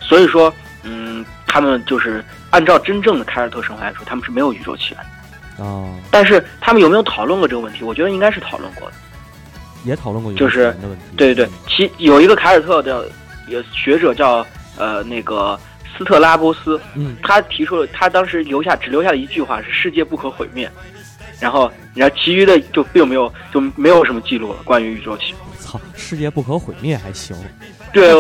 所以说，嗯，他们就是按照真正的凯尔特神话来说，他们是没有宇宙起源的。哦。但是他们有没有讨论过这个问题？我觉得应该是讨论过的。也讨论过就是的问题。对对对，其有一个凯尔特的有学者叫呃那个斯特拉波斯，嗯，他提出了他当时留下只留下了一句话是世界不可毁灭。然后，然后其余的就并没有，就没有什么记录了。关于宇宙起源，操，世界不可毁灭还行。对，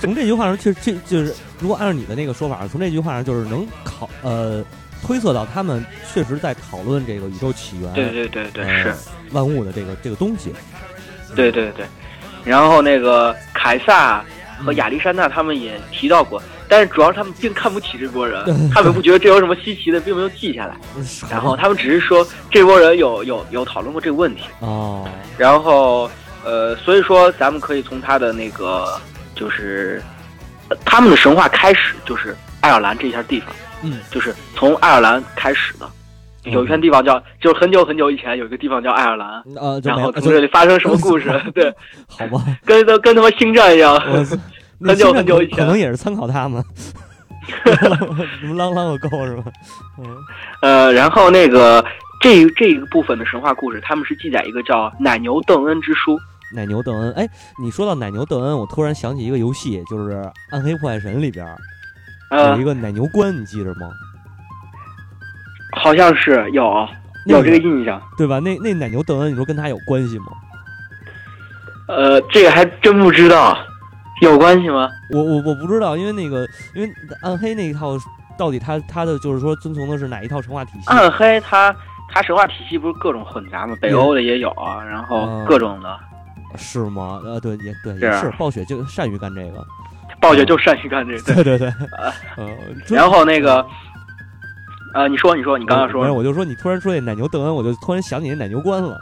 从这句话上，其实这就是，如果按照你的那个说法，从这句话上就是能考呃推测到他们确实在讨论这个宇宙起源。对对对对，是万物的这个这个东西。对对对，然后那个凯撒和亚历山大他们也提到过。但是主要是他们并看不起这波人，他们不觉得这有什么稀奇的，并没有记下来。然后他们只是说这波人有有有讨论过这个问题。哦。然后呃，所以说咱们可以从他的那个就是他们的神话开始，就是爱尔兰这一片地方。嗯。就是从爱尔兰开始的，有一片地方叫，就是很久很久以前有一个地方叫爱尔兰。呃。然后从这里发生什么故事？对。好吧。跟他跟他妈星战一样。很久很久以前，可能也是参考他们，什么啷啷个够是吧？嗯，呃，然后那个这这一个部分的神话故事，他们是记载一个叫奶牛邓恩之书。奶牛邓恩，哎，你说到奶牛邓恩，我突然想起一个游戏，就是《暗黑破坏神》里边有一个奶牛关，你记着吗？好像是有有这个印象，对吧？那那奶牛邓恩，你说跟他有关系吗？呃，这个还真不知道。有关系吗？我我我不知道，因为那个，因为暗黑那一套到底他他的就是说遵从的是哪一套神话体系？暗黑它它神话体系不是各种混杂吗？北欧的也有啊，然后各种的。是吗？呃，对，也对，也是。暴雪就善于干这个。暴雪就善于干这个。对对对。呃。然后那个，啊，你说，你说，你刚刚说，我就说你突然说那奶牛邓恩，我就突然想起那奶牛关了。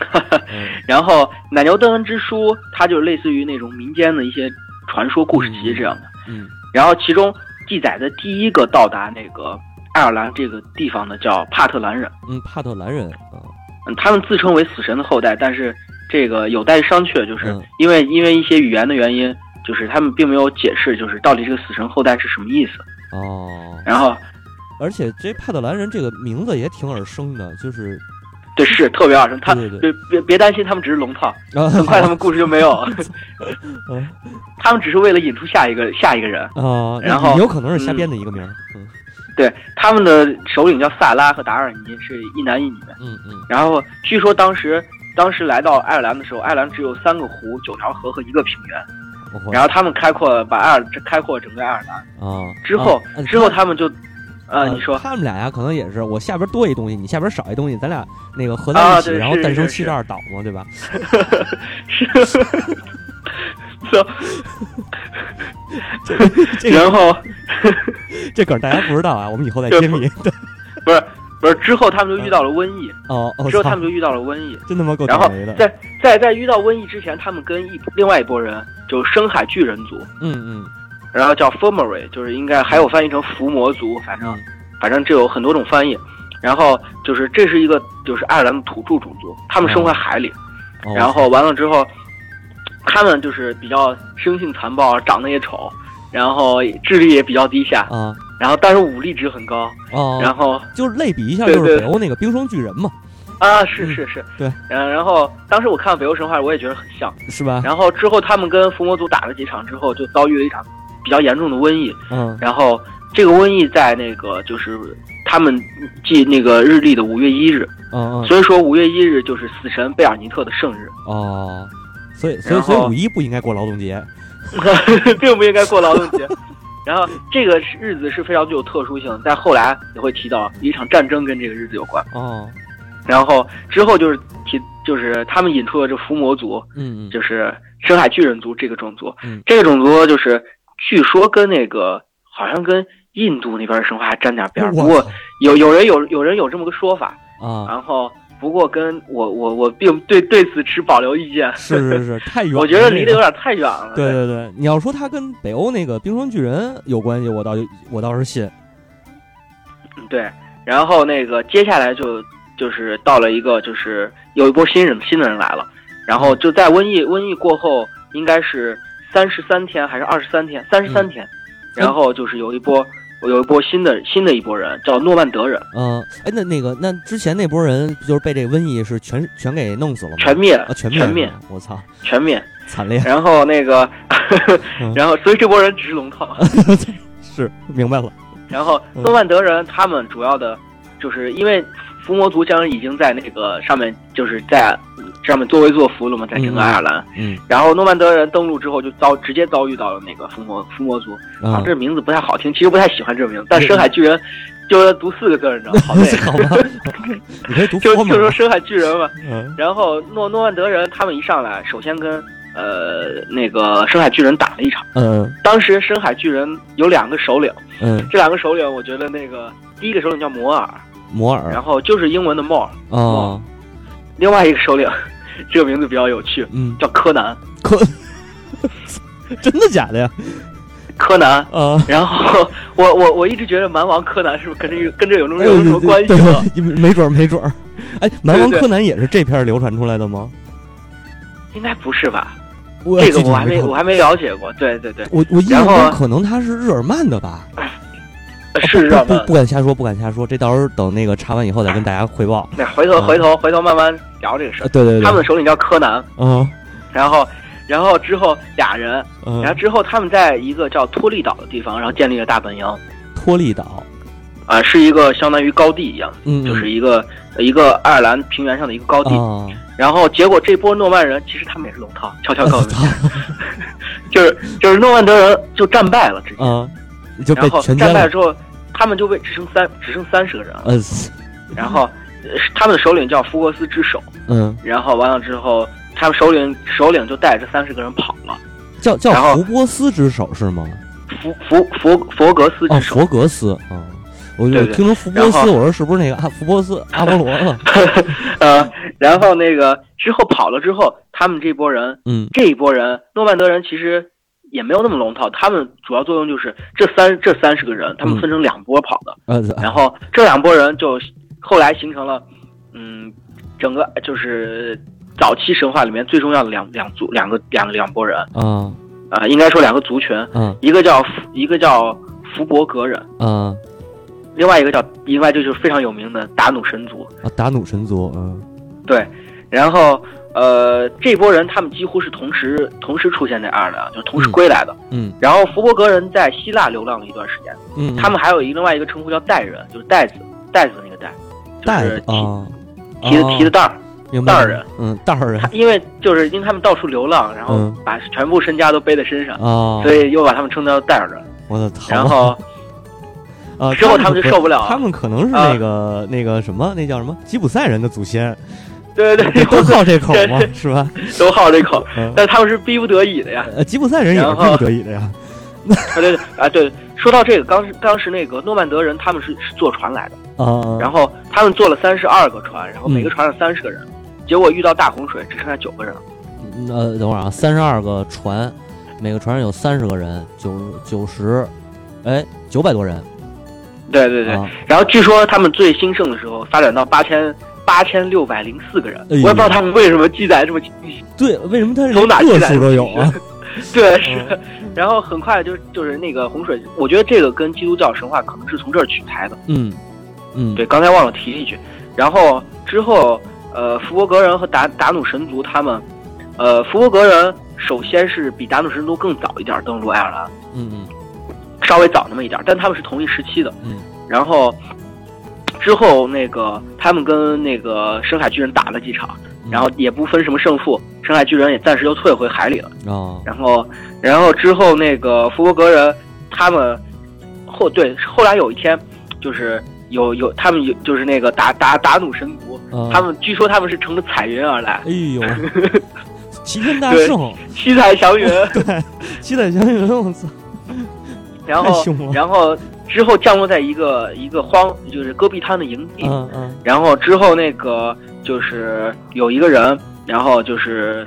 然后奶牛邓恩之书，它就类似于那种民间的一些传说故事集这样的。嗯。然后其中记载的第一个到达那个爱尔兰这个地方的叫帕特兰人。嗯，帕特兰人。嗯，他们自称为死神的后代，但是这个有待商榷，就是因为因为一些语言的原因，就是他们并没有解释，就是到底这个死神后代是什么意思。哦。然后。而且这帕特兰人这个名字也挺耳生的，就是，对，是特别耳生。他别别别担心，他们只是龙套，很快他们故事就没有。他们只是为了引出下一个下一个人啊，然后有可能是瞎编的一个名。嗯，对，他们的首领叫萨拉和达尔尼，是一男一女。嗯嗯。然后据说当时当时来到爱尔兰的时候，爱尔兰只有三个湖、九条河和一个平原。然后他们开阔把爱尔开阔整个爱尔兰啊。之后之后他们就。啊，你说他们俩呀，可能也是我下边多一东西，你下边少一东西，咱俩那个合在一起，然后诞生七十二岛嘛，对吧？是，这然后这梗大家不知道啊，我们以后再揭秘。不是不是，之后他们就遇到了瘟疫哦，之后他们就遇到了瘟疫，真他妈够倒霉的。在在在遇到瘟疫之前，他们跟一另外一拨人，就是深海巨人族，嗯嗯。然后叫 f o r m e r y 就是应该还有翻译成伏魔族，反正反正这有很多种翻译。然后就是这是一个就是爱尔兰的土著种族，他们生活在海里。然后完了之后，他们就是比较生性残暴，长得也丑，然后智力也比较低下。啊。然后但是武力值很高。哦。然后就是类比一下，就是北欧那个冰霜巨人嘛。啊，是是是。对。嗯，然后当时我看北欧神话，我也觉得很像。是吧？然后之后他们跟伏魔族打了几场之后，就遭遇了一场。比较严重的瘟疫，嗯，然后这个瘟疫在那个就是他们记那个日历的五月一日，嗯嗯，所以说五月一日就是死神贝尔尼特的圣日，哦，所以所以所以五一不应该过劳动节，并不应该过劳动节，然后这个日子是非常具有特殊性，在后来也会提到一场战争跟这个日子有关，哦，然后之后就是提就是他们引出了这伏魔族，嗯嗯，就是深海巨人族这个种族，嗯，这个种族就是。据说跟那个好像跟印度那边神话还沾点边儿，不过有有人有有人有这么个说法啊。然后不过跟我我我并对对此持保留意见。是是是，太远，我觉得离得有点太远了。对对对，你要说他跟北欧那个冰霜巨人有关系，我倒我倒是信。对，然后那个接下来就就是到了一个就是有一波新人新的人来了，然后就在瘟疫瘟疫过后应该是。三十三天还是二十三天？三十三天，然后就是有一波，有一波新的新的一波人，叫诺曼德人。嗯，哎，那那个那之前那波人就是被这瘟疫是全全给弄死了吗？全灭啊！全灭！全灭！我操！全灭！惨烈。然后那个，然后所以这波人只是龙套。是，明白了。然后诺曼德人他们主要的，就是因为。伏魔族将已经在那个上面，就是在上面作威作福了嘛，在整个爱尔兰。嗯。然后诺曼德人登陆之后，就遭直接遭遇到了那个伏魔伏魔族。啊，这名字不太好听，其实不太喜欢这名字。但深海巨人，就读四个字，你知道吗？好累。好吧。你可以读 就就说深海巨人嘛。嗯。然后诺诺曼德人他们一上来，首先跟呃那个深海巨人打了一场。嗯。当时深海巨人有两个首领。嗯。这两个首领，我觉得那个第一个首领叫摩尔。摩尔，然后就是英文的 more 哦，另外一个首领，这个名字比较有趣，嗯，叫柯南，柯，真的假的呀？柯南啊，然后我我我一直觉得蛮王柯南是不是跟这跟这有有什么关系吗？没准没准儿，哎，蛮王柯南也是这片流传出来的吗？应该不是吧？这个我还没我还没了解过，对对对，我我印象中可能他是日耳曼的吧。是不不不敢瞎说，不敢瞎说。这到时候等那个查完以后再跟大家汇报。那回头回头回头慢慢聊这个事儿。对对对，他们的首领叫柯南。嗯。然后，然后之后俩人，然后之后他们在一个叫托利岛的地方，然后建立了大本营。托利岛，啊，是一个相当于高地一样，嗯，就是一个一个爱尔兰平原上的一个高地。然后结果这波诺曼人其实他们也是龙套，悄悄告诉你，就是就是诺曼德人就战败了，直接。然后战败了之后，他们就被只剩三只剩三十个人了。嗯，然后他们的首领叫福格斯之首。嗯，然后完了之后，他们首领首领就带着三十个人跑了。叫叫福波斯之首是吗？福福佛佛格斯之首。佛格斯啊，我就听说福波斯，我说是不是那个阿福波斯阿波罗了？呃，然后那个之后跑了之后，他们这波人，嗯，这一波人，诺曼德人其实也没有那么龙套，他们主要作用就是这三这三十个人，他们分成两波跑的，嗯，然后这两波人就后来形成了，嗯，整个就是早期神话里面最重要的两两族两个两两拨人，啊啊，应该说两个族群，嗯一个叫一个叫福伯格人，嗯另外一个叫另外就是非常有名的达努神族，啊，达努神族，嗯。对，然后呃这波人他们几乎是同时同时出现在爱尔兰，就同时归来的。嗯。然后福伯格人在希腊流浪了一段时间，嗯，他们还有一个另外一个称呼叫代人，就是袋子袋子的那个袋，带就是提、啊，提的提的袋儿。袋儿人，嗯，袋儿人。他因为就是因为他们到处流浪，然后嗯。把全部身家都背在身上，啊，所以又把他们称叫袋儿人。我的操，然后啊，之后他们就受不了。他们可能是那个那个什么，那叫什么吉普赛人的祖先，对对对，都好这口嘛，是吧？都好这口，嗯但他们是逼不得已的呀。呃，吉普赛人也是逼不得已的呀。啊对对啊对，说到这个，当时当时那个诺曼德人他们是是坐船来的，啊，然后他们坐了三十二个船，然后每个嗯船上三十个人，结果遇到大洪水，只剩下九个人了。呃，等会儿啊，三十二个船，每个船上有三十个人，九九十，哎，九百多人。对对对，啊然后据说他们最兴盛的时候发展到八千八千六百零四个人，哎我也不知道他们为什么记载这么清晰。对，为什么他从哪记载都有啊？对，是的。然后很快就就是那个洪水，我觉得这个跟基督教神话可能是从这儿取材的。嗯嗯，对，刚才忘了提一句。然后之后，呃，福伯格人和达达努神族他们，呃，福伯格人首先是比达努神族更早一点登陆爱尔兰，嗯嗯稍微早那么一点，但他们是同一时期的。嗯。然后之后那个他们跟那个深海巨人打了几场，嗯，然后也不分什么胜负，深海巨人也暂时又退回海里了。啊，然后，然后之后那个福伯格人，他们后对后来有一天，就是有有他们有就是那个达达达努神族，啊他们据说他们是乘着彩云而来，哎呦，齐天大对圣，七彩祥云，对，七彩祥云，我操，然后然后之后降落在一个一个荒就是戈壁滩的营地，嗯嗯。然后之后那个就是有一个人，然后就是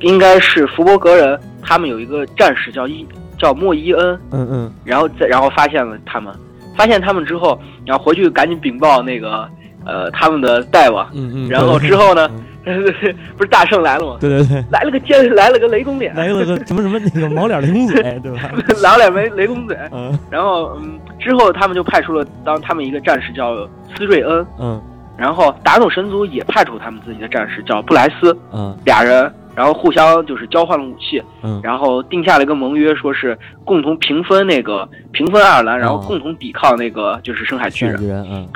应该是福伯格人，他们有一个战士叫伊叫莫伊恩。嗯嗯。然后再然后发现了他们，发现他们之后，然后回去赶紧禀报那个呃他们的大王，嗯嗯，然后之后呢？嗯 不是大圣来了吗？对对对，来了个尖，来了个雷公脸，来了个 什么什么那个毛脸雷公嘴，对吧？老脸没雷公嘴。嗯然后嗯，之后他们就派出了当他们一个战士叫斯瑞恩，嗯然后达努神族也派出他们自己的战士叫布莱斯，嗯俩人。然后互相就是交换了武器，嗯然后定下了一个盟约，说是共同平分那个平分爱尔兰，然后哦共同抵抗那个就是深海巨人。巨人，嗯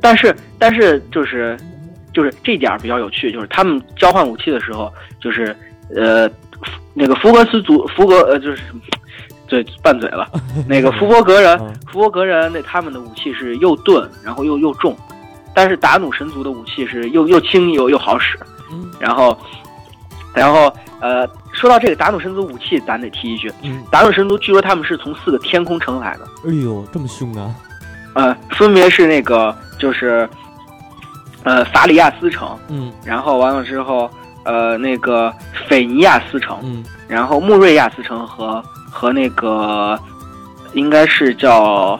但是但是就是就是这点儿比较有趣，就是他们交换武器的时候，就是呃那个福格斯族福格呃就是对拌嘴了，那个福伯格人嗯福伯格人那他们的武器是又钝然后又又重，但是达努神族的武器是又又轻又又好使，嗯然后然后呃说到这个达努神族武器，咱得提一句，嗯，达努神族据说他们是从四个天空城来的。哎呦，这么凶啊！呃，分别是那个就是，呃，法里亚斯城，嗯。然后完了之后，呃，那个斐尼亚斯城，嗯。然后穆瑞亚斯城和和那个应该是叫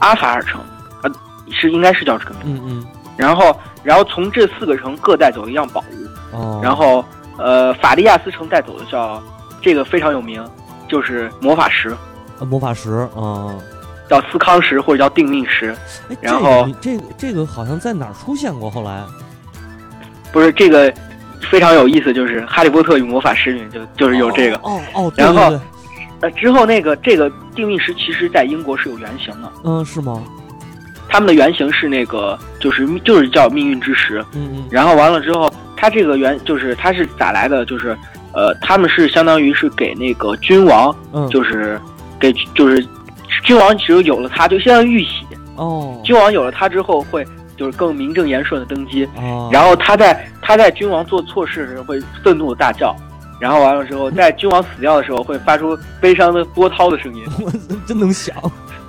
阿法尔城，呃，是应该是叫这个名字。嗯嗯。然后，然后从这四个城各带走一样宝物，哦，然后呃，法利亚斯城带走的叫这个非常有名，就是魔法石，呃魔法石啊，叫斯康石或者叫定命石。哎，然后这个这个好像在哪儿出现过？后来不是这个非常有意思，就是《哈利波特与魔法师》里面就就是有这个。哦哦，对然后对对呃，之后那个这个定命石其实在英国是有原型的，嗯是吗？他们的原型是那个就是就是叫命运之石。嗯嗯然后完了之后，它这个原就是它是咋来的？就是呃，他们是相当于是给那个君王，嗯，就是给就是君王其实有了它，就相当于玉玺。哦。君王有了它之后，会就是更名正言顺的登基。哦，然后他在他在君王做错事时会愤怒的大叫，然后完了之后，在君王死掉的时候会发出悲伤的波涛的声音。我真能想，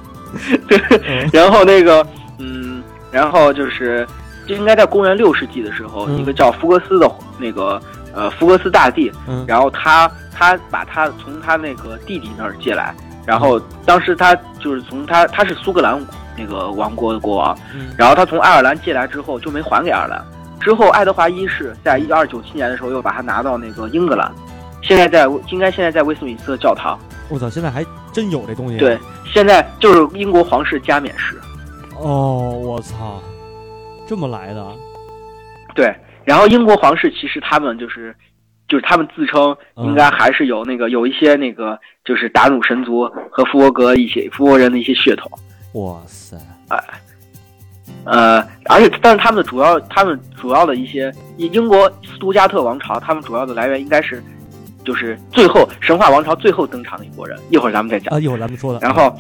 对，然后那个，嗯，然后就是就应该在公元六世纪的时候，一个叫福格斯的那个呃福格斯大帝，然后他他把他从他那个弟弟那儿借来，然后当时他就是从他他是苏格兰那个王国的国王，然后他从爱尔兰借来之后就没还给爱尔兰，之后爱德华一世在一二九七年的时候又把他拿到那个英格兰，现在在应该现在在威斯敏斯特教堂。我操，现在还真有这东西。对，现在就是英国皇室加冕式。哦，我操，这么来的？对，然后英国皇室其实他们就是，就是他们自称应该还是有那个有一些那个就是达努神族和福伯格一些福伯人的一些血统。哇塞！哎，呃，而且但是他们的主要他们主要的一些英国斯图加特王朝，他们主要的来源应该是。就是最后神话王朝最后登场的一波人，一会儿咱们再讲啊，一会儿咱们说的。然后，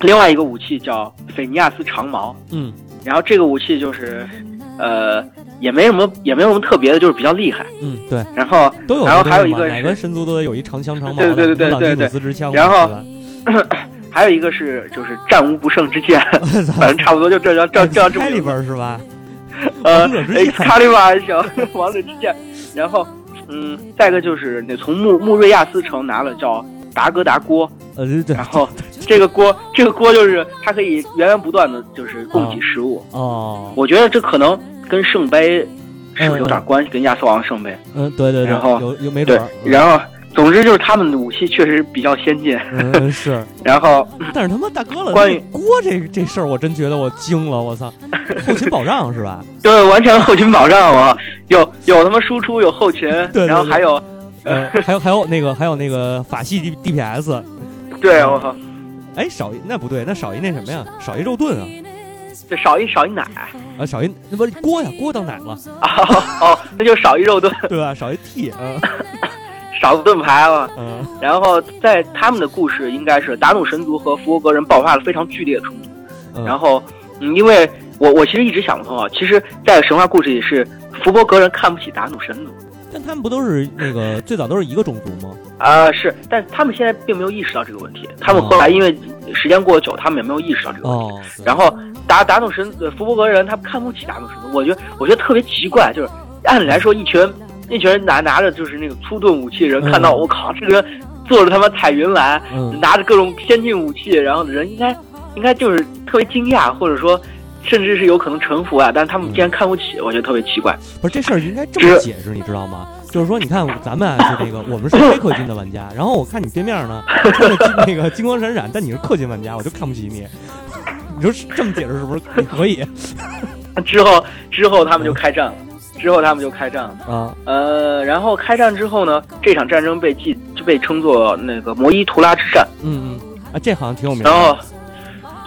另外一个武器叫菲尼亚斯长矛，嗯，然后这个武器就是，呃，也没什么，也没有什么特别的，就是比较厉害，嗯，对。然后都有，然后还有一个哪个神族都得有一长枪长矛，对对对对对对。然后 还有一个是就是战无不胜之剑，反正差不多就这样这样这样这么。里边是吧？呃，卡里瓦小 王者之剑，然后。嗯，再一个就是那从穆穆瑞亚斯城拿了叫达格达锅，呃对对，然后这个锅这个锅就是它可以源源不断的就是供给食物哦，我觉得这可能跟圣杯是不是有点关系？跟亚瑟王圣杯，嗯对对，然后有有没准，然后。总之就是他们的武器确实比较先进，是。然后，但是他妈大哥了，关于锅这这事儿，我真觉得我惊了，我操！后勤保障是吧？对，完全后勤保障啊，有有他妈输出，有后勤，然后还有，呃，还有还有那个还有那个法系 D D P S。对，我靠！哎，少一那不对，那少一那什么呀？少一肉盾啊！这少一少一奶啊，少一那不锅呀，锅当奶了哦，那就少一肉盾，对吧？少一 T 啊。少个盾牌了，嗯，然后在他们的故事应该是达努神族和福伯格人爆发了非常剧烈的冲突，然后，嗯，因为我我其实一直想不通啊，其实，在神话故事里是福伯格人看不起达努神族，但他们不都是那个最早都是一个种族吗？啊，是，但他们现在并没有意识到这个问题，他们后来因为时间过久，他们也没有意识到这个问题，然后达达努神福伯格人他们看不起达努神，我觉得我觉得特别奇怪，就是按理来说一群。一群人拿拿着就是那个粗钝武器的，人看到我靠，这个人坐着他妈彩云来，拿着各种先进武器，然后人应该应该就是特别惊讶，或者说甚至是有可能臣服啊，但是他们竟然看不起，我觉得特别奇怪。不是这事儿应该这么解释，你知道吗？就是说，你看咱们啊是这个，我们是非氪金的玩家，然后我看你对面呢，那个金光闪闪，但你是氪金玩家，我就看不起你。你说这么解释是不是可以？之后之后他们就开战了。之后他们就开战了啊，呃，然后开战之后呢，这场战争被记就被称作那个摩伊图拉之战。嗯嗯，啊，这好像挺有名的。然后，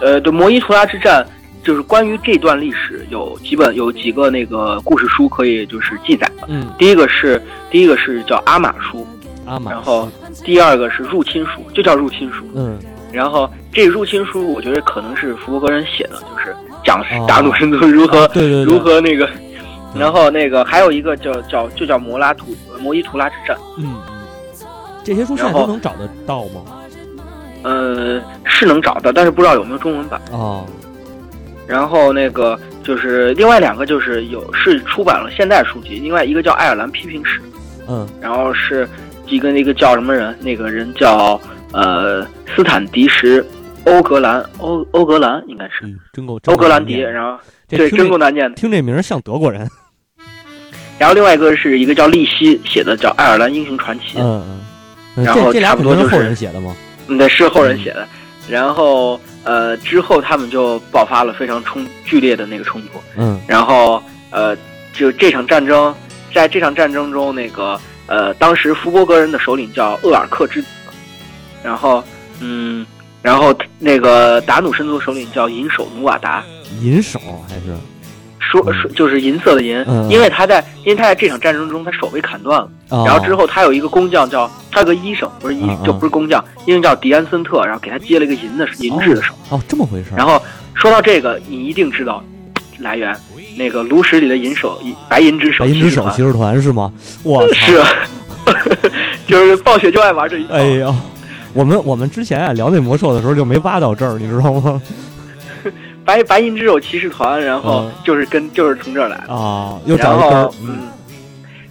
呃，对，摩伊图拉之战就是关于这段历史有几本有几个那个故事书可以就是记载的。嗯，第一个是第一个是叫阿玛书，阿玛。然后第二个是入侵书，就叫入侵书。嗯，然后这入侵书我觉得可能是福伯格人写的，就是讲达努神族如何对对如何那个。然后那个还有一个叫叫就叫摩拉图摩伊图拉之战，嗯，这些书现在都能找得到吗？呃，是能找到，但是不知道有没有中文版哦。然后那个就是另外两个就是有是出版了现代书籍，另外一个叫爱尔兰批评史，嗯，然后是一个那个叫什么人，那个人叫呃斯坦迪什欧格兰欧欧格兰应该是真够欧格兰迪，然后对真够难念的，听这名像德国人。然后另外一个是一个叫利希写的，叫《爱尔兰英雄传奇》。嗯嗯。然后差不多就是后人写的吗？嗯，对，是后人写的。然后呃，之后他们就爆发了非常冲剧烈的那个冲突。嗯。然后呃，就这场战争，在这场战争中，那个呃，当时福伯格人的首领叫厄尔克之子。然后嗯，然后那个达努神族首领叫银手努瓦达。银手还是？说说就是银色的银，因为他在，因为他在这场战争中，他手被砍断了。然后之后他有一个工匠叫，他有个医生，不是医，就不是工匠，因为叫迪安森特，然后给他接了一个银的银质的手。哦，这么回事。然后说到这个，你一定知道来源，那个炉石里的银手，白银之手，白银之手骑士团是吗？哇 是，就是暴雪就爱玩这一套。哎呀，我们我们之前啊聊那魔兽的时候就没挖到这儿，你知道吗？白白银之手骑士团，然后就是跟就是从这儿来的。啊，又然后嗯，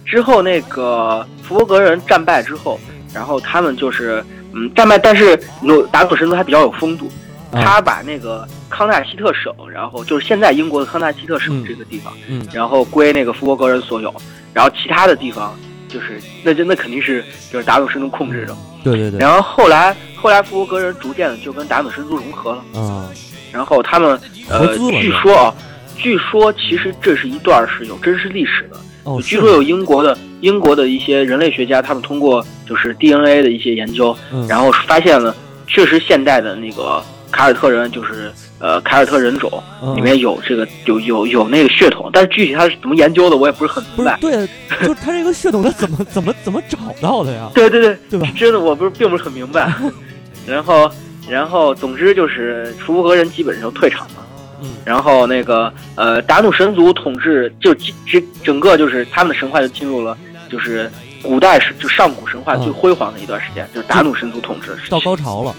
之后那个福伯格人战败之后，然后他们就是嗯战败，但是努达努神族还比较有风度，他把那个康纳希特省，然后就是现在英国的康纳希特省这个地方，嗯，然后归那个福伯格人所有，然后其他的地方就是那就那肯定是就是达努神族控制的，对对对，然后后来后来福伯格人逐渐的就跟达努神族融合了，啊。然后他们呃，据说啊，据说其实这是一段是有真实历史的。哦，据说有英国的英国的一些人类学家，他们通过就是 DNA 的一些研究，然后发现了确实现代的那个凯尔特人就是呃凯尔特人种里面有这个有有有那个血统，但是具体他是怎么研究的，我也不是很明白。对，就他这个血统他怎么怎么怎么找到的呀？对 对对，对吧？真的我不是并不是很明白。然后。然后，总之就是楚服和人基本上退场了。嗯，然后那个呃，达努神族统治就这整个就是他们的神话就进入了就是古代是就上古神话最辉煌的一段时间，就是达努神族统治到高潮了。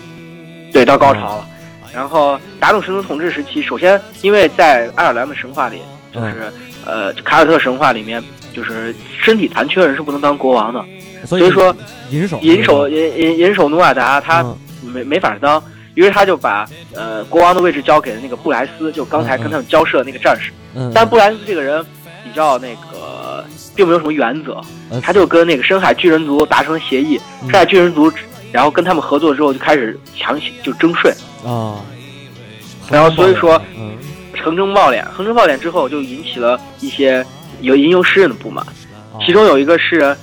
对，到高潮了。然后达努神族统治时期，首先因为在爱尔兰的神话里，就是呃凯尔特神话里面，就是身体残缺人是不能当国王的，所以说银手银手银银银手努瓦达他。没没法当，于是他就把呃国王的位置交给了那个布莱斯，就刚才跟他们交涉的那个战士。嗯，但布莱斯这个人比较那个，并没有什么原则，他就跟那个深海巨人族达成协议，深海巨人族，然后跟他们合作之后就开始强行就征税啊，然后所以说，横征暴敛，横征暴敛之后就引起了一些有吟游诗人的不满，其中有一个诗人，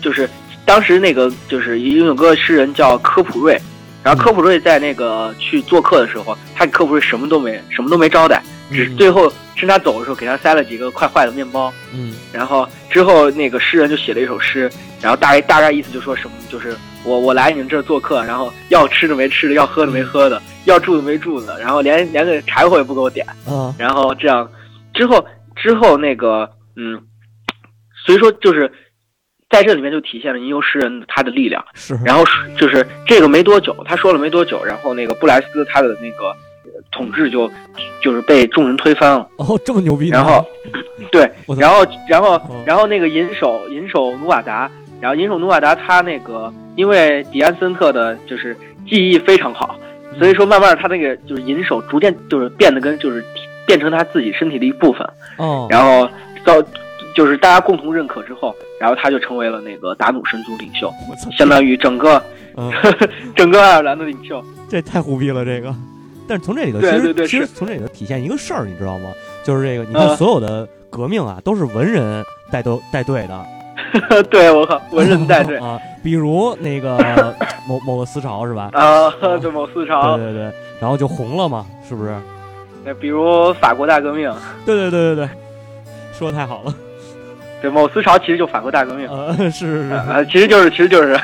就是当时那个就是有个诗人叫科普瑞。然后科普瑞在那个去做客的时候，他给科普瑞什么都没什么都没招待，只最后趁他走的时候给他塞了几个快坏的面包。嗯，然后之后那个诗人就写了一首诗，然后大概大概意思就说什么，就是我我来你们这儿做客，然后要吃的没吃的，要喝的没喝的，要住的没住的，然后连连个柴火也不给我点。嗯，然后这样之后之后那个嗯，所以说就是。在这里面就体现了吟游诗人他的力量，是。然后就是这个没多久，他说了没多久，然后那个布莱斯他的那个统治就就是被众人推翻了。哦，这么牛逼！然后，对，然后然后然后那个银手银手努瓦达，然后银手努瓦达他那个因为迪安森特的就是记忆非常好，所以说慢慢他那个就是银手逐渐就是变得跟就是变成他自己身体的一部分。哦，然后到。就是大家共同认可之后，然后他就成为了那个达努神族领袖，相当于整个 整个爱尔兰的领袖。这太虎逼了，这个。但是从这里头，其实其实从这里头体现一个事儿，你知道吗？就是这个，你看所有的革命啊，都是文人带队带队的。对，我靠，文人带队 啊！比如那个某某个思潮是吧？啊，对，某思潮。对对对，然后就红了嘛，是不是？那比如法国大革命。对对对对对，说的太好了。对，某思潮其实就法国大革命，呃，是是是，其实就是，其实就是，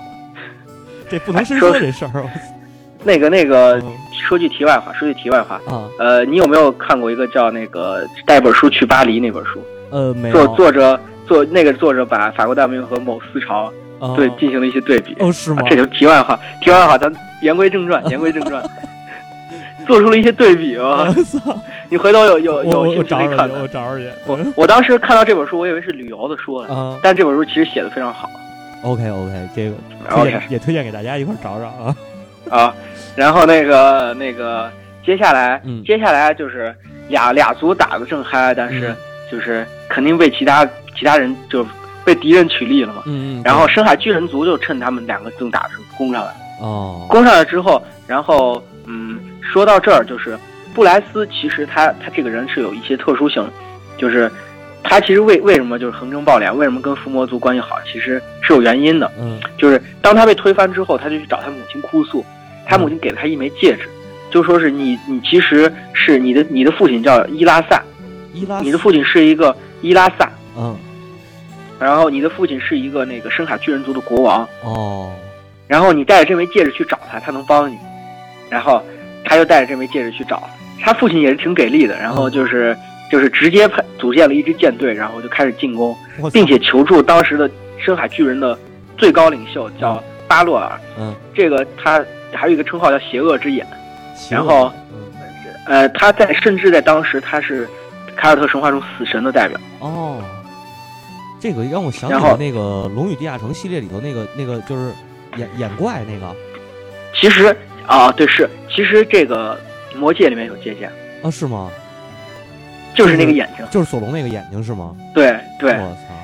这不能深说这事儿。那个那个，说句题外话，说句题外话啊，呃，你有没有看过一个叫那个带本书去巴黎那本书？呃，没有。作作者作那个作者把法国大革命和某思潮对进行了一些对比。哦，是吗？这就题外话，题外话，咱言归正传，言归正传。做出了一些对比啊！你回头有有有兴趣可以看。我找找去。我我当时看到这本书，我以为是旅游的书呢，但这本书其实写的非常好。OK OK，这个 OK 也推荐给大家一块找找啊。啊，然后那个那个接下来接下来就是俩俩族打的正嗨，但是就是肯定被其他其他人就被敌人取利了嘛。嗯嗯。然后深海巨人族就趁他们两个正打的时候攻上来。哦。攻上来之后，然后嗯。说到这儿，就是布莱斯，其实他他这个人是有一些特殊性，就是他其实为为什么就是横征暴敛，为什么跟伏魔族关系好，其实是有原因的。嗯，就是当他被推翻之后，他就去找他母亲哭诉，他母亲给了他一枚戒指，就说是你你其实是你的你的父亲叫伊拉萨，伊拉，你的父亲是一个伊拉萨，嗯，然后你的父亲是一个那个深海巨人族的国王，哦，然后你带着这枚戒指去找他，他能帮你，然后。他就带着这枚戒指去找他父亲，也是挺给力的。然后就是就是直接派组建了一支舰队，然后就开始进攻，并且求助当时的深海巨人的最高领袖叫巴洛尔，嗯，这个他还有一个称号叫邪恶之眼，然后，呃，他在甚至在当时他是凯尔特神话中死神的代表。哦，这个让我想起了那个《龙与地下城》系列里头那个那个就是眼眼怪那个。其实啊，对，是其实这个魔戒里面有借鉴啊，是吗？就是那个眼睛，就是索隆那个眼睛是吗？对对。我操！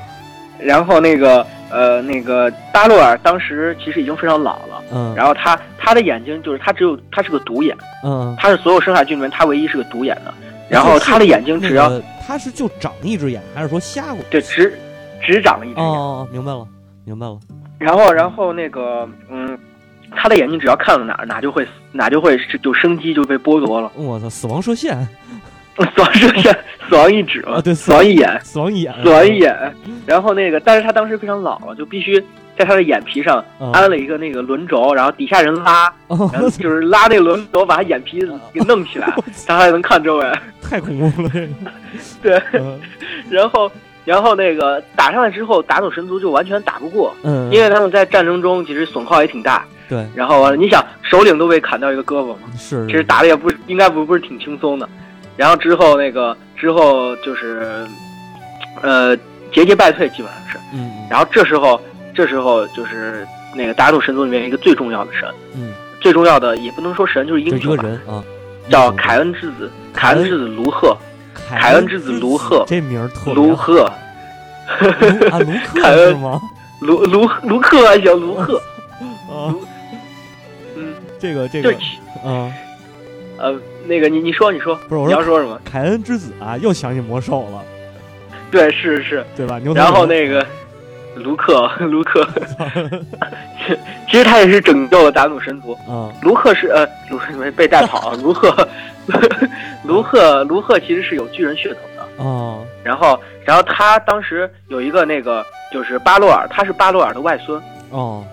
然后那个呃那个达洛尔当时其实已经非常老了，嗯。然后他他的眼睛就是他只有他是个独眼，嗯。他是所有生化剧里面他唯一是个独眼的。然后他的眼睛只要他是就长一只眼，还是说瞎过？对，只只长了一只眼。哦，明白了，明白了。然后然后那个嗯，他的眼睛只要看到哪儿哪就会哪就会就生机就被剥夺了。我操，死亡射线。死亡射线，死亡一指啊，对，死亡一眼，死亡一眼，死亡一眼。然后那个，但是他当时非常老了，就必须在他的眼皮上安了一个那个轮轴，然后底下人拉，然后就是拉那个轮轴，把他眼皮给弄起来，他还能看周围。太恐怖了，对。然后，然后那个打上来之后，打走神族就完全打不过，嗯，因为他们在战争中其实损耗也挺大。对。然后完了你想，首领都被砍掉一个胳膊嘛，是，其实打的也不应该不不是挺轻松的。然后之后那个之后就是，呃，节节败退，基本上是。嗯。然后这时候，这时候就是那个大众神族里面一个最重要的神。嗯。最重要的也不能说神，就是英雄吧。人啊。叫凯恩之子，凯恩之子卢赫。凯恩之子卢赫。这名儿特。卢赫。啊，卢克是吗？卢卢卢克还行，卢赫。啊。嗯，这个这个。啊。呃，那个你你说你说，不是你要说什么？凯恩之子啊，又想起魔兽了。对，是是，对吧？然后那个卢克，卢克，其实他也是拯救了达努神族。嗯，卢克是呃，卢克被带跑。卢克，卢克，卢克其实是有巨人血统的。哦。然后，然后他当时有一个那个就是巴洛尔，他是巴洛尔的外孙。哦，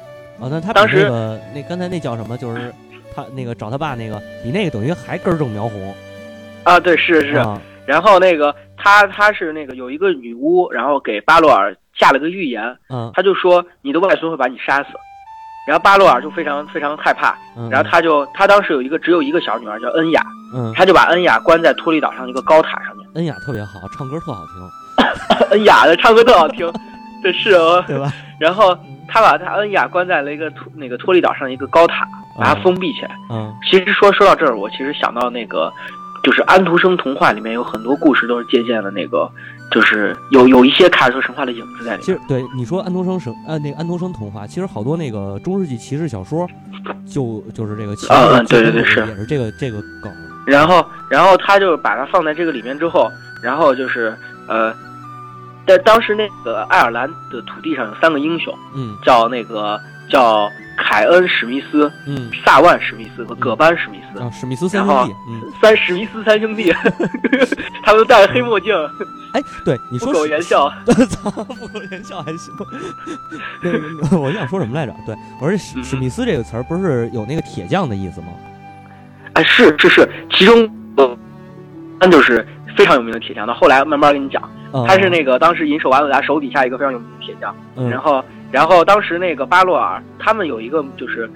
哦，那他当时那个那刚才那叫什么？就是。他那个找他爸那个比那个等于还根正苗红，啊，对，是是，然后那个他他是那个有一个女巫，然后给巴洛尔下了个预言，嗯，他就说你的外孙会把你杀死，然后巴洛尔就非常非常害怕，然后他就他当时有一个只有一个小女儿叫恩雅，嗯，他就把恩雅关在托利岛上一个高塔上面，恩雅特别好，唱歌特好听，恩雅的唱歌特好听，这是哦，对吧？然后他把他恩雅关在了一个托那个托利岛上一个高塔。把它封闭起来。嗯，其实说说到这儿，我其实想到那个，就是安徒生童话里面有很多故事都是借鉴了那个，就是有有一些凯尔特神话的影子在里面。其实对你说安徒生神呃那个安徒生童话，其实好多那个中世纪骑士小说，就就是这个啊对对对是也是这个这个梗。然后然后他就把它放在这个里面之后，然后就是呃，在当时那个爱尔兰的土地上有三个英雄，嗯，叫那个叫。凯恩·史密斯，嗯，萨万·史密斯和葛班·史密斯啊，史密斯三兄弟，嗯，三史密斯三兄弟，他们戴黑墨镜。哎，对，你说不苟言笑，操，不苟言笑还行。我想说什么来着？对，我说史史密斯这个词儿不是有那个铁匠的意思吗？哎，是是是，其中呃，那就是非常有名的铁匠。到后来慢慢跟你讲，他是那个当时银手瓦鲁达手底下一个非常有名的铁匠，然后。然后当时那个巴洛尔他们有一个就是，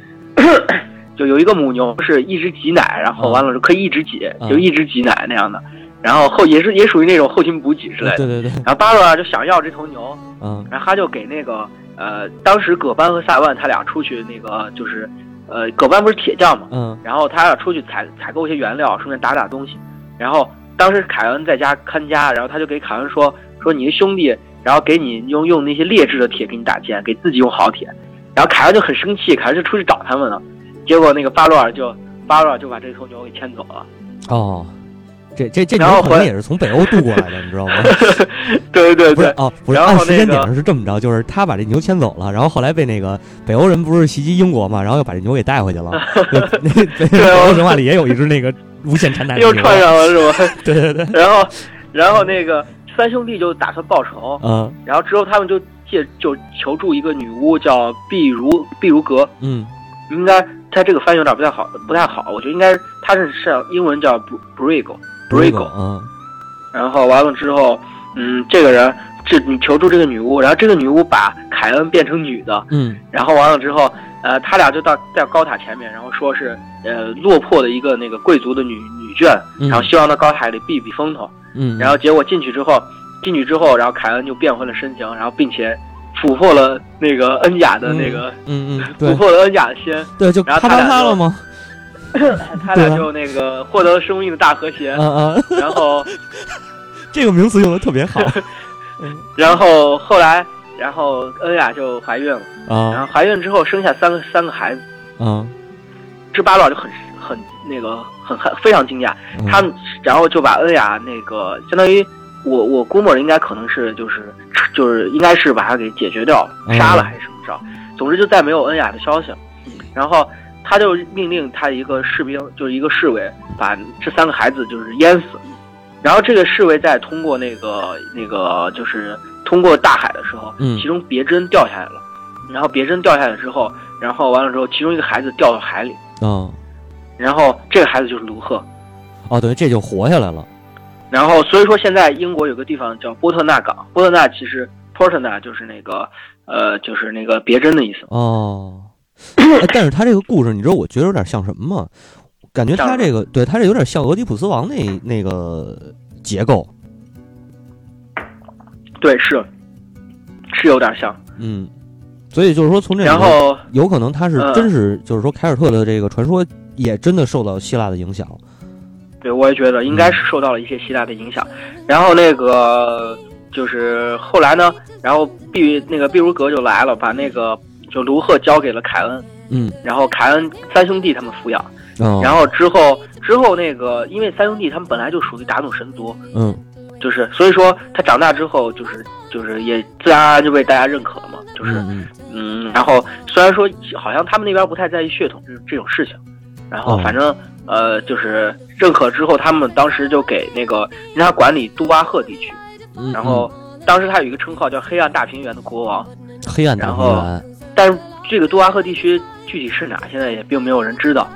就有一个母牛是一直挤奶，然后完了可以一直挤，就一直挤奶那样的。然后后也是也属于那种后勤补给之类的。对对对。然后巴洛尔就想要这头牛，嗯，然后他就给那个呃，当时葛班和萨万他俩出去那个就是，呃，葛班不是铁匠嘛，嗯，然后他俩出去采采购一些原料，顺便打打东西。然后当时凯恩在家看家，然后他就给凯恩说说你的兄弟。然后给你用用那些劣质的铁给你打剑，给自己用好铁。然后凯恩就很生气，凯恩就出去找他们了。结果那个巴洛尔就巴洛尔就把这头牛给牵走了。哦，这这这牛可能也是从北欧渡过来的，你知道吗？对对对，哦，不是按时间点上是这么着，就是他把这牛牵走了，然后后来被那个北欧人不是袭击英国嘛，然后又把这牛给带回去了。那北欧神话里也有一只那个无限缠奶又串上了是吧？对对对，然后然后那个。三兄弟就打算报仇，嗯，然后之后他们就借就求助一个女巫叫碧如碧如格，嗯，应该他这个翻译有点不太好，不太好，我觉得应该他是是英文叫 Brigo，Brigo，嗯，然后完了之后，嗯，这个人这你求助这个女巫，然后这个女巫把凯恩变成女的，嗯，然后完了之后，呃，他俩就到在高塔前面，然后说是呃落魄的一个那个贵族的女女眷，然后希望到高塔里避避风头。嗯，然后结果进去之后，进去之后，然后凯恩就变回了深情，然后并且俘获了那个恩雅的那个，嗯嗯，俘获了恩雅的心，对，就然后他俩了吗？他俩就那个获得了生命的大和谐，嗯嗯，然后 这个名词用的特别好，然后后来，然后恩雅就怀孕了，啊，然后怀孕之后生下三个三个孩子，嗯，这巴洛就很很那个很很非常惊讶，他们然后就把恩雅那个相当于我我估摸着应该可能是就是就是应该是把他给解决掉了，杀了还是怎么着，总之就再没有恩雅的消息了，然后。他就命令他一个士兵，就是一个侍卫，把这三个孩子就是淹死。然后这个侍卫再通过那个那个就是通过大海的时候，嗯，其中别针掉下来了。然后别针掉下来之后，然后完了之后，其中一个孩子掉到海里。嗯，然后这个孩子就是卢赫。哦，等于这就活下来了。然后所以说现在英国有个地方叫波特纳港，波特纳其实 Portna 就是那个呃就是那个别针的意思。哦。但是他这个故事，你知道，我觉得有点像什么吗？感觉他这个，对他这有点像俄狄浦斯王那那个结构。对，是，是有点像。嗯，所以就是说，从这然后有可能他是真是，就是说凯尔特的这个传说也真的受到希腊的影响。对，我也觉得应该是受到了一些希腊的影响。然后那个就是后来呢，然后毕那个毕如格就来了，把那个。就卢赫交给了凯恩，嗯，然后凯恩三兄弟他们抚养，哦，然后之后之后那个，因为三兄弟他们本来就属于达努神族，嗯，就是所以说他长大之后就是就是也自然而然就被大家认可了嘛，就是嗯，然后虽然说好像他们那边不太在意血统这这种事情，然后反正呃就是认可之后，他们当时就给那个让他管理杜巴赫地区，然后当时他有一个称号叫黑暗大平原的国王，黑暗大平原。但是这个杜阿赫地区具体是哪，现在也并没有人知道。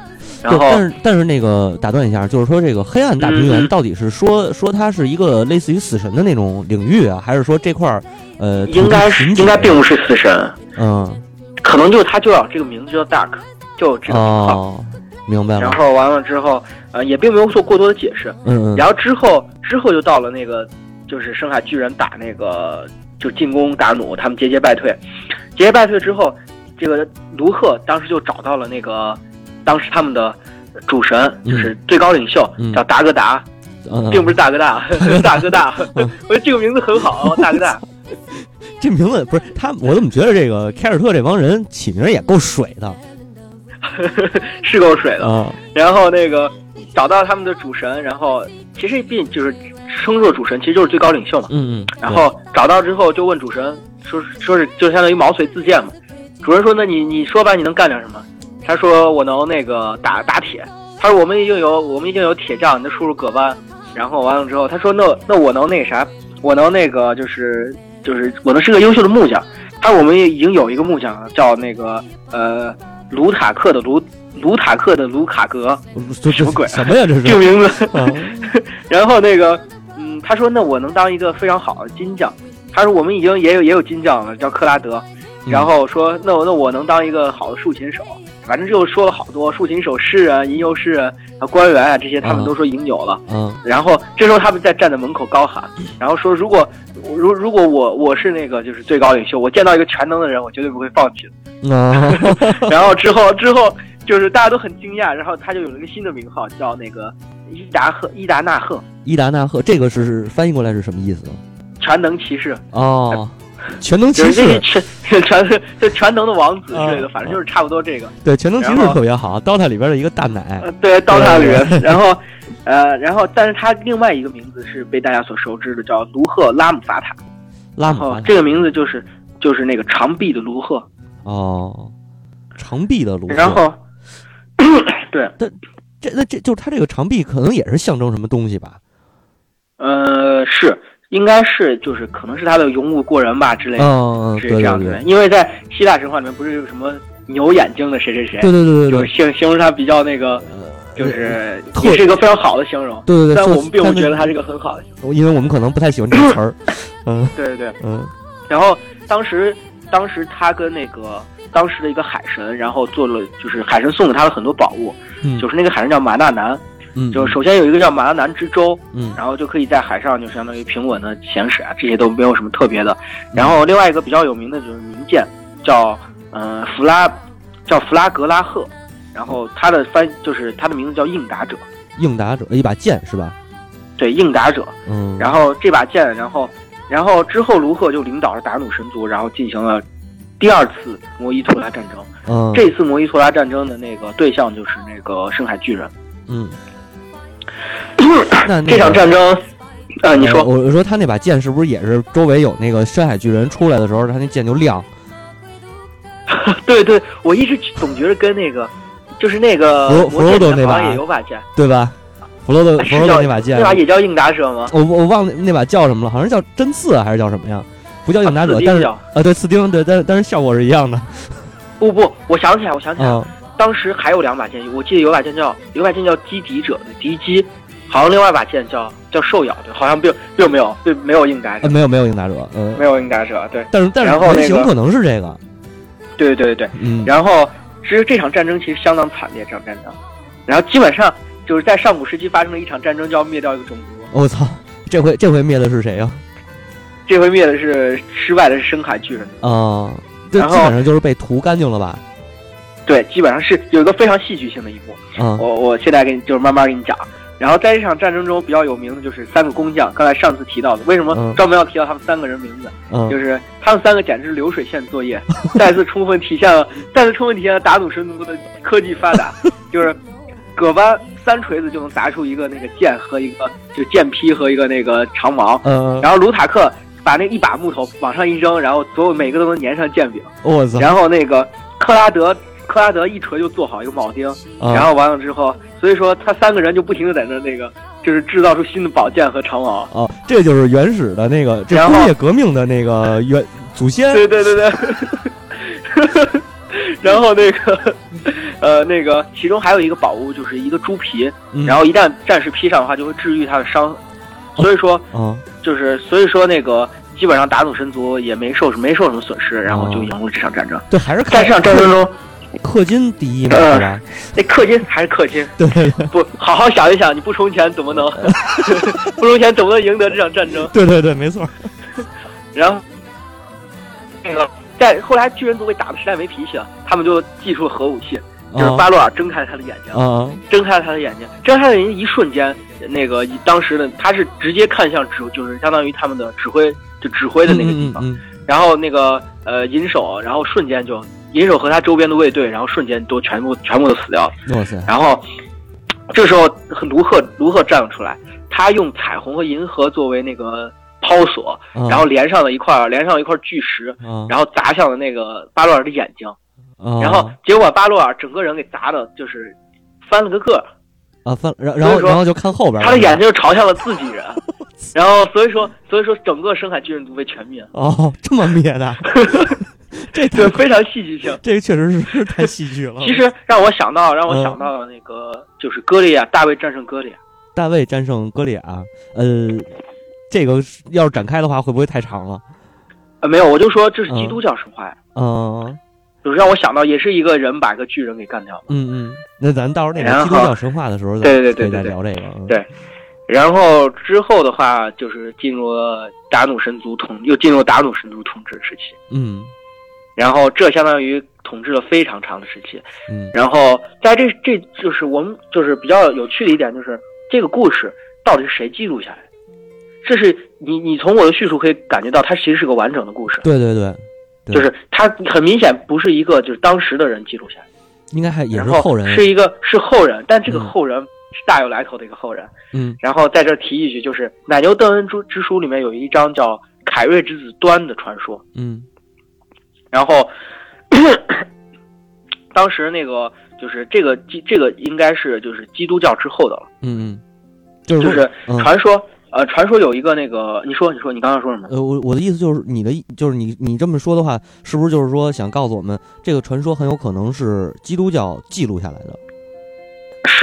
然后，但是但是那个打断一下，就是说这个黑暗大平原到底是说说它是一个类似于死神的那种领域啊，还是说这块儿呃应该是应该并不是死神，嗯，可能就他就要这个名字叫 Dark，就这个哦，明白了。然后完了之后，呃，也并没有做过多的解释。嗯嗯。然后之后之后就到了那个就是深海巨人打那个就进攻达努，他们节节败退。节节败退之后，这个卢赫当时就找到了那个当时他们的主神，就是最高领袖，叫达格达，并不是大哥大，大哥大。我觉得这个名字很好，大哥大。这名字不是他，我怎么觉得这个凯尔特这帮人起名也够水的？是够水的。然后那个找到他们的主神，然后其实并就是称作主神，其实就是最高领袖嘛。嗯嗯。然后找到之后就问主神。说说是就相当于毛遂自荐嘛，主人说那你你说吧你能干点什么？他说我能那个打打铁。他说我们已经有我们已经有铁匠，你的叔叔葛班。然后完了之后他说那那我能那啥，我能那个就是就是我能是个优秀的木匠。他说我们已经有一个木匠叫那个呃卢塔克的卢卢塔克的卢卡格，什么鬼？什么呀这是 这个名字？然后那个嗯他说那我能当一个非常好的金匠。他说：“我们已经也有也有金匠了，叫克拉德。然后说，那我那我能当一个好的竖琴手。反正就说了好多竖琴手、诗人、吟游诗人啊、官员啊这些，他们都说已经有了。嗯。然后这时候他们在站在门口高喊，然后说：如果如如果我我是那个就是最高领袖，我见到一个全能的人，我绝对不会放弃的。啊。然后之后之后就是大家都很惊讶，然后他就有了一个新的名号，叫那个伊达赫伊达纳赫。伊达纳赫，这个是翻译过来是什么意思？全能骑士哦，全能骑士，全 全就全能的王子之类的，反正就是差不多这个。对，全能骑士特别好，DOTA 里边的一个大奶。对，DOTA 里边，然后呃，然后但是他另外一个名字是被大家所熟知的，叫卢赫拉姆法塔。拉姆这个名字就是就是那个长臂的卢赫。哦，长臂的卢赫。然后，对，但这那这就是他这个长臂可能也是象征什么东西吧？呃，是。应该是就是可能是他的勇武过人吧之类的，是这样子的。因为在希腊神话里面不是有什么牛眼睛的谁谁谁？对对对对，就是形形容他比较那个，就是也是一个非常好的形容。对对对，但我们并不觉得他是一个很好的形容，因为我们可能不太喜欢这个词儿。嗯，对对对，嗯。然后当时当时他跟那个当时的一个海神，然后做了，就是海神送给他了很多宝物，嗯，就是那个海神叫马纳南，嗯，就首先有一个叫马拉南之舟，嗯，然后就可以在海上就相当于平稳的行驶啊，这些都没有什么特别的。然后另外一个比较有名的就是名舰，叫嗯弗拉，叫弗拉格拉赫，然后它的翻就是它的名字叫应答者，应答者一把剑是吧？对，应答者，嗯，然后这把剑，然后。然后之后，卢赫就领导着达努神族，然后进行了第二次摩伊托拉战争。嗯，这次摩伊托拉战争的那个对象就是那个深海巨人。嗯，那这场战争，啊，你说，我我说他那把剑是不是也是周围有那个深海巨人出来的时候，他那剑就亮？对对，我一直总觉得跟那个就是那个弗弗罗多那把也有把剑，对吧？弗罗多弗罗多那把剑，那把也叫应答者吗？我我忘了那把叫什么了，好像叫针刺还是叫什么呀？不叫应答者，但是啊，对，刺钉，对，但但是效果是一样的。不不，我想起来，我想起来，当时还有两把剑，我记得有把剑叫有把剑叫击敌者的敌击，好像另外一把剑叫叫兽咬的，好像并并没有并没有应答者，没有没有应答者，嗯，没有应答者，对。但是但是原型可能是这个，对对对对，嗯。然后其实这场战争其实相当惨烈，这场战争，然后基本上。就是在上古时期发生了一场战争，就要灭掉一个种族。我操！这回这回灭的是谁呀？这回灭的是失败的是深海巨人啊！然后基本上就是被屠干净了吧？对，基本上是有一个非常戏剧性的一幕。嗯，我我现在给你就是慢慢给你讲。然后在这场战争中比较有名的就是三个工匠，刚才上次提到的，为什么专门要提到他们三个人名字？嗯，就是他们三个简直是流水线作业，再次充分体现了再次充分体现了达努神族的科技发达，就是葛班。三锤子就能砸出一个那个剑和一个就剑劈和一个那个长矛，嗯，然后卢塔克把那一把木头往上一扔，然后所有每个都能粘上剑柄，我操！然后那个克拉德克拉德一锤就做好一个铆钉，然后完了之后，所以说他三个人就不停的在那那个就是制造出新的宝剑和长矛。啊，这就是原始的那个这工业革命的那个原祖先。对对对对。然后那个，呃，那个其中还有一个宝物，就是一个猪皮，然后一旦战士披上的话，就会治愈他的伤。所以说，嗯，就是所以说那个基本上达努神族也没受没受什么损失，然后就赢了这场战争。对，还是在这场战争中，氪金第一嘛，是吧？那氪金还是氪金，对，不好好想一想，你不充钱怎么能 不充钱怎么能赢得这场战争？对对对，没错。然后那个。在后来巨人族被打的实在没脾气了，他们就祭出了核武器，就是巴洛尔睁开了他的眼睛，睁开了他的眼睛，睁开了眼睛一瞬间，那个当时的他是直接看向指，就是相当于他们的指挥，就指挥的那个地方，然后那个呃银手，然后瞬间就银手和他周边的卫队，然后瞬间都全部全部都死掉了。哇塞！然后这时候卢赫卢赫站了出来，他用彩虹和银河作为那个。抛索，然后连上了一块，连上了一块巨石，然后砸向了那个巴洛尔的眼睛，然后结果巴洛尔整个人给砸的，就是翻了个个啊翻，然然后然后就看后边，他的眼睛就朝向了自己人，然后所以说所以说整个深海巨人族被全灭哦，这么灭的，这对非常戏剧性，这个确实是太戏剧了。其实让我想到让我想到了那个就是歌利亚，大卫战胜歌利亚，大卫战胜歌利亚，呃。这个要是展开的话，会不会太长了？呃，没有，我就说这是基督教神话呀。嗯，就是让我想到，也是一个人把一个巨人给干掉了。嗯嗯，那咱到时候那个基督教神话的时候，对对对再聊这个。对，然后之后的话，就是进入了达努神族统，又进入达努神族统治时期。嗯，然后这相当于统治了非常长的时期。嗯，然后在这这就是我们就是比较有趣的一点，就是这个故事到底是谁记录下来的？这是你，你从我的叙述可以感觉到，它其实是个完整的故事。对对对，就是它很明显不是一个就是当时的人记录下来，应该还也是后人，是一个是后人，但这个后人是大有来头的一个后人。嗯，然后在这提一句，就是《奶牛邓恩之之书》里面有一章叫凯瑞之子端的传说。嗯，然后当时那个就是这个基这个应该是就是基督教之后的了。嗯嗯，就是传说。呃，传说有一个那个，你说，你说，你刚刚说什么？呃，我我的意思就是，你的，就是你，你这么说的话，是不是就是说想告诉我们，这个传说很有可能是基督教记录下来的？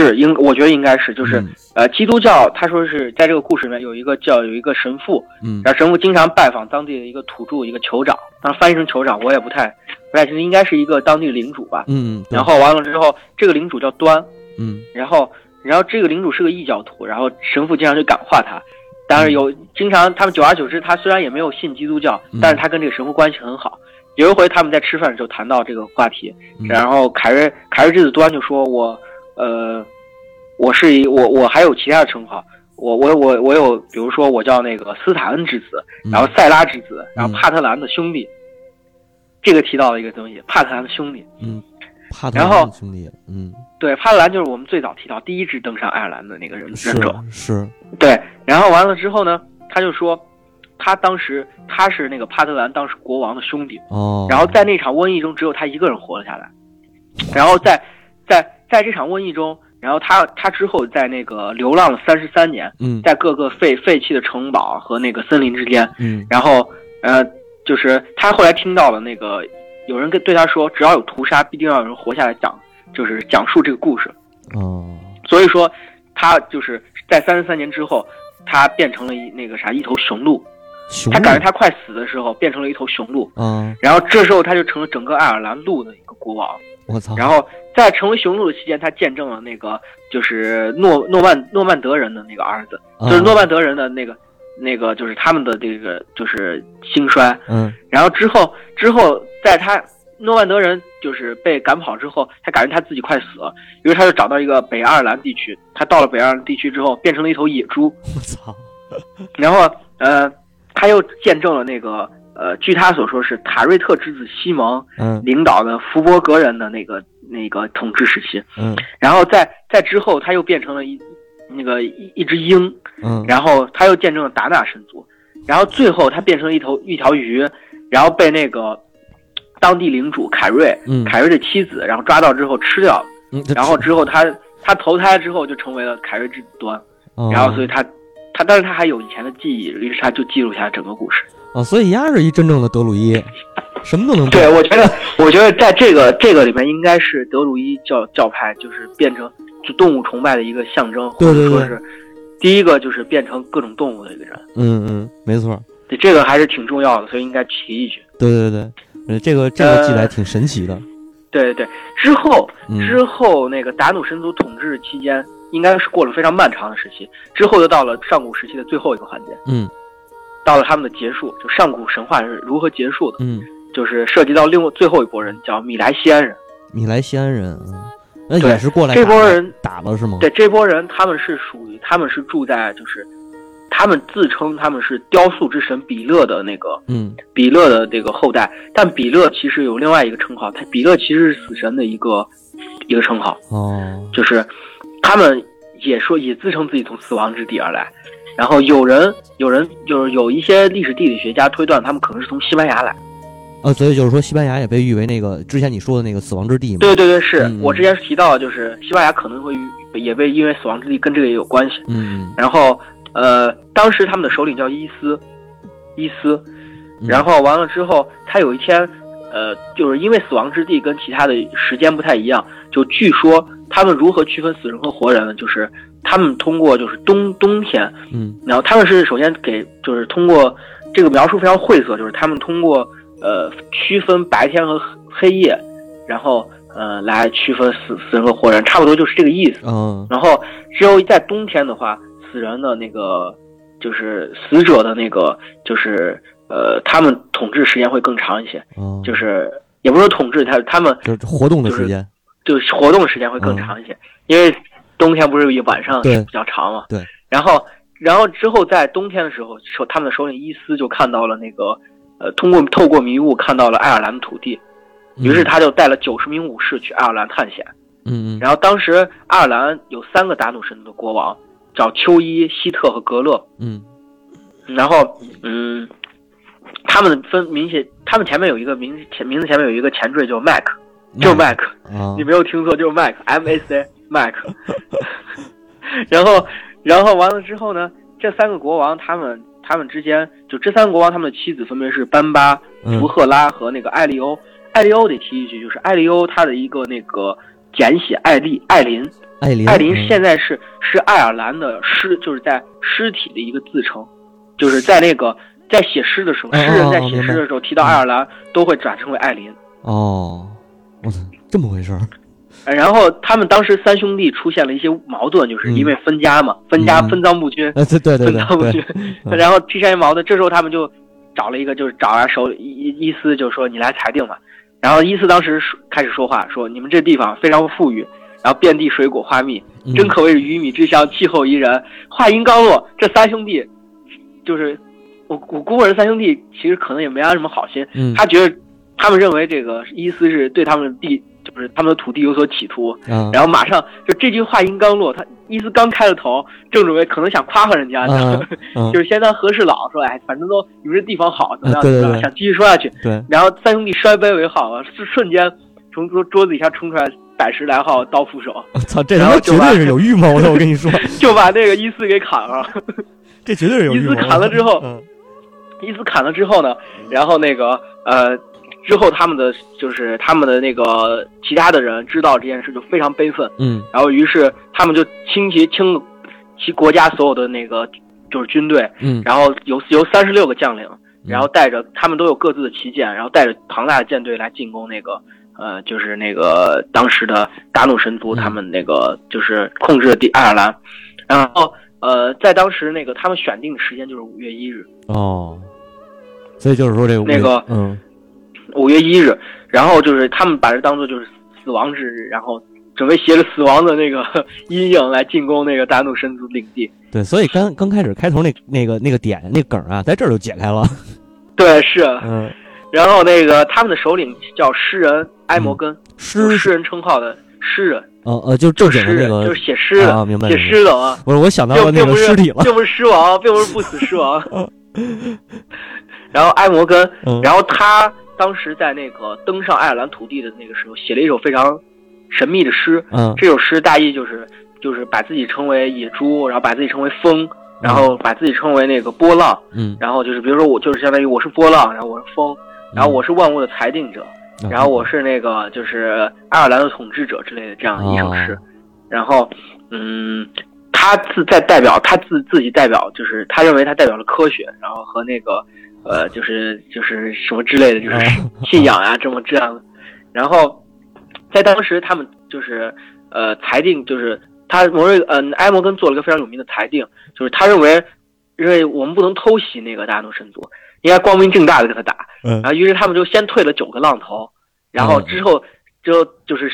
是应，我觉得应该是，就是呃，基督教他说是在这个故事里面有一个叫有一个神父，嗯，然后神父经常拜访当地的一个土著一个酋长，当然翻译成酋长我也不太不太清楚，应该是一个当地领主吧，嗯，然后完了之后这个领主叫端，嗯，然后然后这个领主是个异教徒，然后神父经常去感化他，但是有经常他们久而久之，他虽然也没有信基督教，但是他跟这个神父关系很好。有一回他们在吃饭的时候谈到这个话题，然后凯瑞凯瑞之子端就说：“我，呃，我是一我我还有其他的称号，我我我我有，比如说我叫那个斯坦恩之子，然后塞拉之子，然后帕特兰的兄弟。这个提到了一个东西，帕特兰的兄弟，嗯，帕。特兰兄弟，嗯，对，帕特兰就是我们最早提到第一支登上爱尔兰的那个人人种，是，对，然后完了之后呢，他就说。”他当时他是那个帕特兰当时国王的兄弟哦，然后在那场瘟疫中只有他一个人活了下来，然后在在在这场瘟疫中，然后他他之后在那个流浪了三十三年，嗯，在各个废废弃的城堡和那个森林之间，嗯，然后呃，就是他后来听到了那个有人跟对他说，只要有屠杀，必定要有人活下来讲，就是讲述这个故事，哦，所以说他就是在三十三年之后，他变成了一那个啥一头雄鹿。他感觉他快死的时候，变成了一头雄鹿。嗯，然后这时候他就成了整个爱尔兰鹿的一个国王。我操！然后在成为雄鹿的期间，他见证了那个就是诺诺曼诺曼德人的那个儿子，就是诺曼德人的那个那个就是他们的这个就是兴衰。嗯，然后之后之后，在他诺曼德人就是被赶跑之后，他感觉他自己快死了，于是他就找到一个北爱尔兰地区。他到了北爱尔兰地区之后，变成了一头野猪。我操！然后呃。他又见证了那个呃，据他所说是塔瑞特之子西蒙领导的福伯格人的那个那个统治时期。嗯，然后在在之后，他又变成了一那个一一只鹰。嗯，然后他又见证了达纳神族。然后最后他变成了一头一条鱼，然后被那个当地领主凯瑞，凯瑞的妻子，然后抓到之后吃掉了。嗯，然后之后他他投胎之后就成为了凯瑞之子端。然后所以他。他，但是他还有以前的记忆，于是他就记录下整个故事。哦，所以鸭是一真正的德鲁伊，什么都能。对，我觉得，我觉得在这个这个里面，应该是德鲁伊教教派就是变成就动物崇拜的一个象征，或者说是第一个就是变成各种动物的一个人。嗯嗯，没错。对，这个还是挺重要的，所以应该提一句。对对对，这个这个记载挺神奇的。对对对，之后之后那个达努神族统治期间。应该是过了非常漫长的时期，之后又到了上古时期的最后一个环节，嗯，到了他们的结束，就上古神话是如何结束的，嗯，就是涉及到另外最后一波人，叫米莱西安人。米莱西安人，那也是过来这波人打了是吗？对，这波人他们是属于，他们是住在，就是他们自称他们是雕塑之神比勒的那个，嗯，比勒的这个后代，但比勒其实有另外一个称号，他比勒其实是死神的一个一个称号，哦，就是。他们也说，也自称自己从死亡之地而来，然后有人有人就是有一些历史地理学家推断，他们可能是从西班牙来。呃，所以就是说，西班牙也被誉为那个之前你说的那个死亡之地嘛？对对对，是我之前提到，就是西班牙可能会也被因为死亡之地跟这个也有关系。嗯，然后呃，当时他们的首领叫伊斯，伊斯，然后完了之后，他有一天呃，就是因为死亡之地跟其他的时间不太一样，就据说。他们如何区分死人和活人呢？就是他们通过就是冬冬天，嗯，然后他们是首先给就是通过这个描述非常晦涩，就是他们通过呃区分白天和黑夜，然后呃来区分死死人和活人，差不多就是这个意思。嗯，然后只有在冬天的话，死人的那个就是死者的那个就是呃他们统治时间会更长一些，就是也不是统治他他们就是活动的时间。就是活动时间会更长一些，因为冬天不是晚上比较长嘛。对。然后，然后之后在冬天的时候，首他们的首领伊斯就看到了那个，呃，通过透过迷雾看到了爱尔兰的土地，于是他就带了九十名武士去爱尔兰探险。嗯嗯。然后当时爱尔兰有三个达努神的国王，叫丘伊、希特和格勒。嗯。然后，嗯，他们分明显，他们前面有一个名前名字前面有一个前缀叫麦克。就是 Mac，你没有听错，就是 Mac，M A C Mac。然后，然后完了之后呢，这三个国王他们他们之间，就这三个国王他们的妻子分别是班巴、福赫拉和那个艾利欧。艾利欧得提一句，就是艾利欧他的一个那个简写艾丽艾琳，艾琳，艾琳现在是是爱尔兰的尸，就是在尸体的一个自称，就是在那个在写诗的时候，诗人在写诗的时候提到爱尔兰都会转称为艾琳。哦，我操，这么回事儿。然后他们当时三兄弟出现了一些矛盾，就是因为分家嘛，分家分赃不均。对对对，分赃不均。然后出现矛盾，这时候他们就找了一个，就是找啊手伊伊斯，就说你来裁定吧。然后伊斯当时开始说话，说你们这地方非常富裕，然后遍地水果花蜜，真可谓是鱼米之乡，气候宜人。话音刚落，这三兄弟就是我我估摸着三兄弟其实可能也没安什么好心，他觉得他们认为这个伊斯是对他们的地。就是他们的土地有所企图，然后马上就这句话音刚落，他伊斯刚开了头，正准备可能想夸夸人家呢，就是先当和事佬说，哎，反正都你们这地方好，怎么样怎么样，想继续说下去。对，然后三兄弟摔杯为号瞬间从桌桌子底下冲出来百十来号刀斧手。我操，这他妈绝对是有预谋的，我跟你说，就把那个伊斯给砍了。这绝对是有伊斯砍了之后，伊斯砍了之后呢，然后那个呃。之后，他们的就是他们的那个其他的人知道这件事就非常悲愤，嗯，然后于是他们就倾其倾其国家所有的那个就是军队，嗯，然后由由三十六个将领，然后带着他们都有各自的旗舰，然后带着庞大的舰队来进攻那个呃就是那个当时的达努神族，他们那个就是控制的地爱尔兰，然后呃在当时那个他们选定的时间就是五月一日，哦，所以就是说这个那个嗯。五月一日，然后就是他们把这当做就是死亡之日，然后准备携着死亡的那个 阴影来进攻那个大怒神族领地。对，所以刚刚开始开头那那个那个点那梗啊，在这儿就解开了。对，是。嗯。然后那个他们的首领叫诗人埃摩根，诗诗人称号的诗人。呃呃，就正经的那个，就是写诗的，啊明白？写诗的啊。不是，我想到了那个尸体了，并不是诗王，并不是不死诗王。然后埃摩根，然后他。当时在那个登上爱尔兰土地的那个时候，写了一首非常神秘的诗。嗯，这首诗大意就是就是把自己称为野猪，然后把自己称为风，然后把自己称为那个波浪。嗯，然后就是比如说我就是相当于我是波浪，然后我是风，然后我是万物的裁定者，然后我是那个就是爱尔兰的统治者之类的这样一首诗。然后，嗯，他自在代表他自自己代表就是他认为他代表了科学，然后和那个。呃，就是就是什么之类的，就是 信仰啊，这么这样的。然后，在当时，他们就是呃裁定，就是他摩瑞呃埃摩根做了一个非常有名的裁定，就是他认为认为我们不能偷袭那个大诺神族，应该光明正大的跟他打。然后，于是他们就先退了九个浪头，然后之后之后就是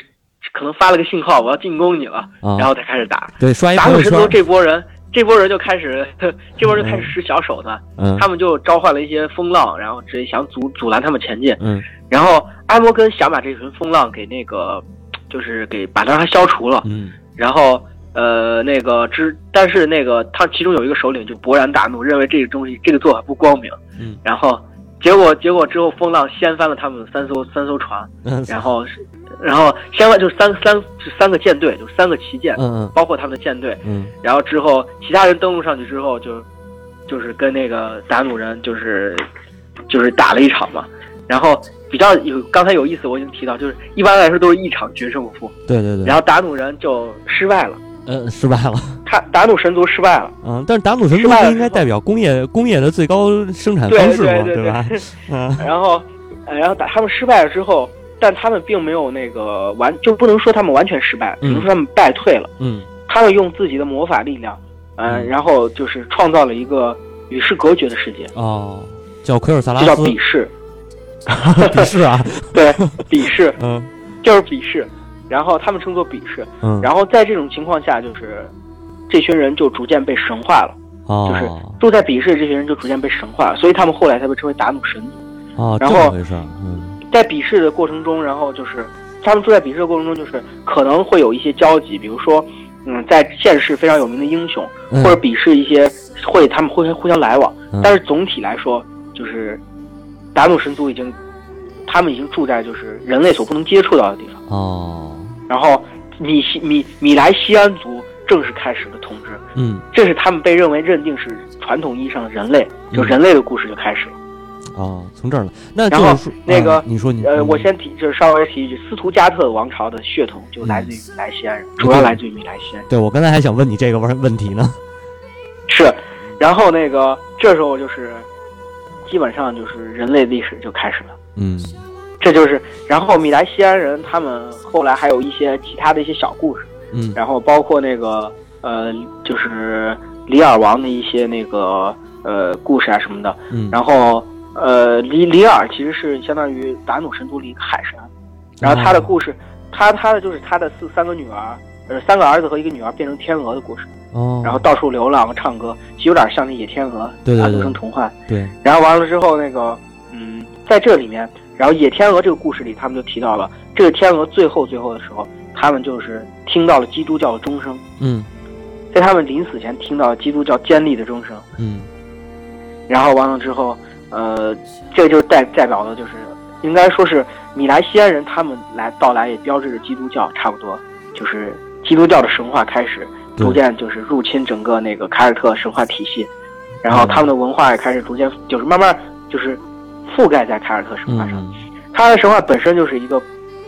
可能发了个信号，我要进攻你了，然后才开始打。对，刷达诺神族这波人。这波人就开始，这波人就开始使小手段，他们就召唤了一些风浪，然后直接想阻阻拦他们前进。嗯，然后埃摩根想把这群风浪给那个，就是给把它消除了。嗯，然后呃那个之，但是那个他其中有一个首领就勃然大怒，认为这个东西这个做法不光明。嗯，然后结果结果之后风浪掀翻了他们三艘三艘船，然后。然后掀翻就是三三是三个舰队，就三个旗舰，嗯嗯，包括他们的舰队，嗯，然后之后其他人登陆上去之后，就就是跟那个达努人就是就是打了一场嘛。然后比较有刚才有意思，我已经提到，就是一般来说都是一场决胜负，对对对。然后达努人就失败了，嗯，失败了。他达努神族失败了，嗯，但是达努神族应该代表工业工业的最高生产方式嘛，对吧？嗯，然后然后打他们失败了之后。但他们并没有那个完，就不能说他们完全失败，只能说他们败退了。嗯，他们用自己的魔法力量，嗯，然后就是创造了一个与世隔绝的世界。哦，叫奎尔萨拉斯，叫鄙视，鄙视啊，对，鄙视，嗯，就是鄙视。然后他们称作鄙视。嗯，然后在这种情况下，就是这群人就逐渐被神化了。哦，就是住在比视这群人就逐渐被神化了，所以他们后来才被称为达努神族。哦，这么回事？嗯。在比试的过程中，然后就是他们住在比试的过程中，就是可能会有一些交集，比如说，嗯，在现世非常有名的英雄，或者比试一些会，他们会互相来往。但是总体来说，就是达努神族已经，他们已经住在就是人类所不能接触到的地方。哦。然后米西米米莱西安族正式开始的统治。嗯。这是他们被认为认定是传统意义上的人类，就人类的故事就开始了。哦，从这儿来。那然后那个你说你呃，我先提，就是稍微提一句，斯图加特王朝的血统就来自于米莱西安人，主要来自于米莱西安人。对，我刚才还想问你这个问问题呢。是，然后那个这时候就是基本上就是人类历史就开始了。嗯，这就是，然后米莱西安人他们后来还有一些其他的一些小故事。嗯，然后包括那个呃，就是里尔王的一些那个呃故事啊什么的。嗯，然后呃，里里尔其实是相当于达努神族里一个海神，然后他的故事，他他的就是他的四三个女儿，呃，三个儿子和一个女儿变成天鹅的故事。哦，然后到处流浪唱歌，其实有点像那野天鹅，对对对，成童话。对，然后完了之后，那个嗯，在这里面，然后野天鹅这个故事里，他们就提到了这个天鹅最后最后的时候。他们就是听到了基督教的钟声，嗯，在他们临死前听到了基督教尖利的钟声，嗯，然后完了之后，呃，这就代代表的就是，应该说是米莱西安人他们来到来也标志着基督教差不多，就是基督教的神话开始逐渐就是入侵整个那个凯尔特神话体系，然后他们的文化也开始逐渐就是慢慢就是覆盖在凯尔特神话上，他的神话本身就是一个。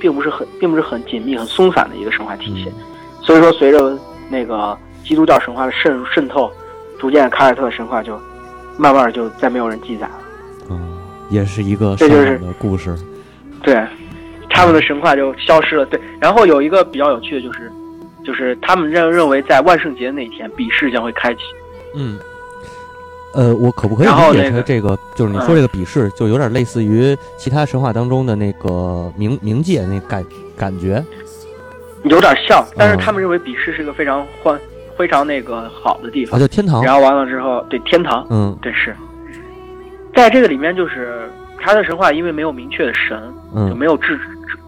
并不是很，并不是很紧密、很松散的一个神话体系，所以说随着那个基督教神话的渗渗透，逐渐凯尔特神话就慢慢就再没有人记载了。嗯，也是一个这就是故事。对，他们的神话就消失了。对，然后有一个比较有趣的就是，就是他们认认为在万圣节那天，比试将会开启。嗯。呃，我可不可以理解成这个？就是你说这个比试，就有点类似于其他神话当中的那个冥冥界那感感觉，有点像。但是他们认为比试是个非常欢、非常那个好的地方，就天堂。然后完了之后，对天堂，嗯，对是。在这个里面，就是他的神话，因为没有明确的神，就没有至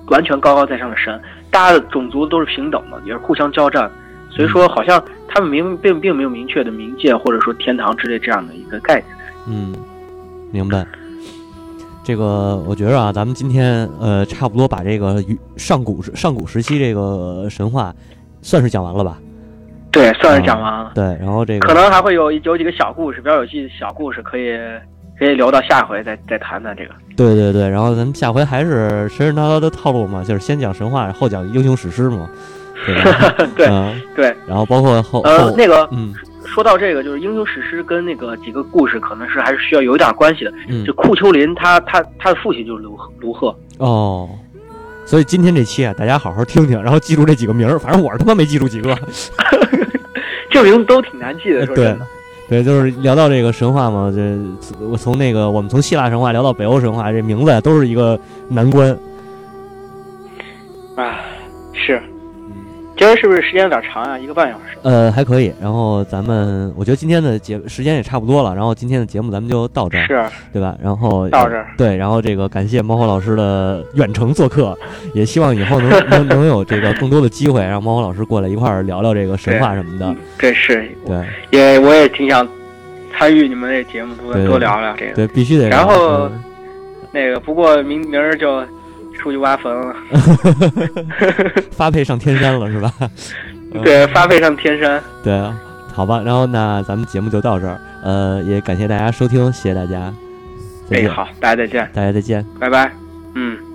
完全高高在上的神，大家的种族都是平等的，也是互相交战。所以说，好像他们明并并没有明确的冥界或者说天堂之类这样的一个概念。嗯，明白。这个我觉着啊，咱们今天呃，差不多把这个上古上古时期这个神话算是讲完了吧？对，算是讲完了。对，然后这个可能还会有有几个小故事，比较有趣的小故事，可以可以留到下回再再谈谈这个。对对对，然后咱们下回还是神神叨叨的套路嘛，就是先讲神话，后讲英雄史诗嘛。对对，然后包括后呃那个嗯，说到这个就是英雄史诗跟那个几个故事可能是还是需要有一点关系的。嗯，就库丘林他他他的父亲就是卢卢赫哦，所以今天这期啊，大家好好听听，然后记住这几个名儿。反正我是他妈没记住几个，这名字都挺难记的。说真的，对，就是聊到这个神话嘛，这我从那个我们从希腊神话聊到北欧神话，这名字都是一个难关啊，是。今儿是不是时间有点长啊？一个半小时。呃，还可以。然后咱们，我觉得今天的节时间也差不多了。然后今天的节目咱们就到这儿，是，对吧？然后到这儿。对，然后这个感谢猫火老师的远程做客，也希望以后能能能有这个更多的机会，让猫火老师过来一块儿聊聊这个神话什么的。对，是。对，也我也挺想参与你们这节目，多多聊聊这个。对，必须得。然后，那个不过明明儿就。出去挖坟了，发配上天山了是吧？对，发配上天山。对，好吧，然后那咱们节目就到这儿，呃，也感谢大家收听，谢谢大家。哎，好，大家再见，大家再见，拜拜，嗯。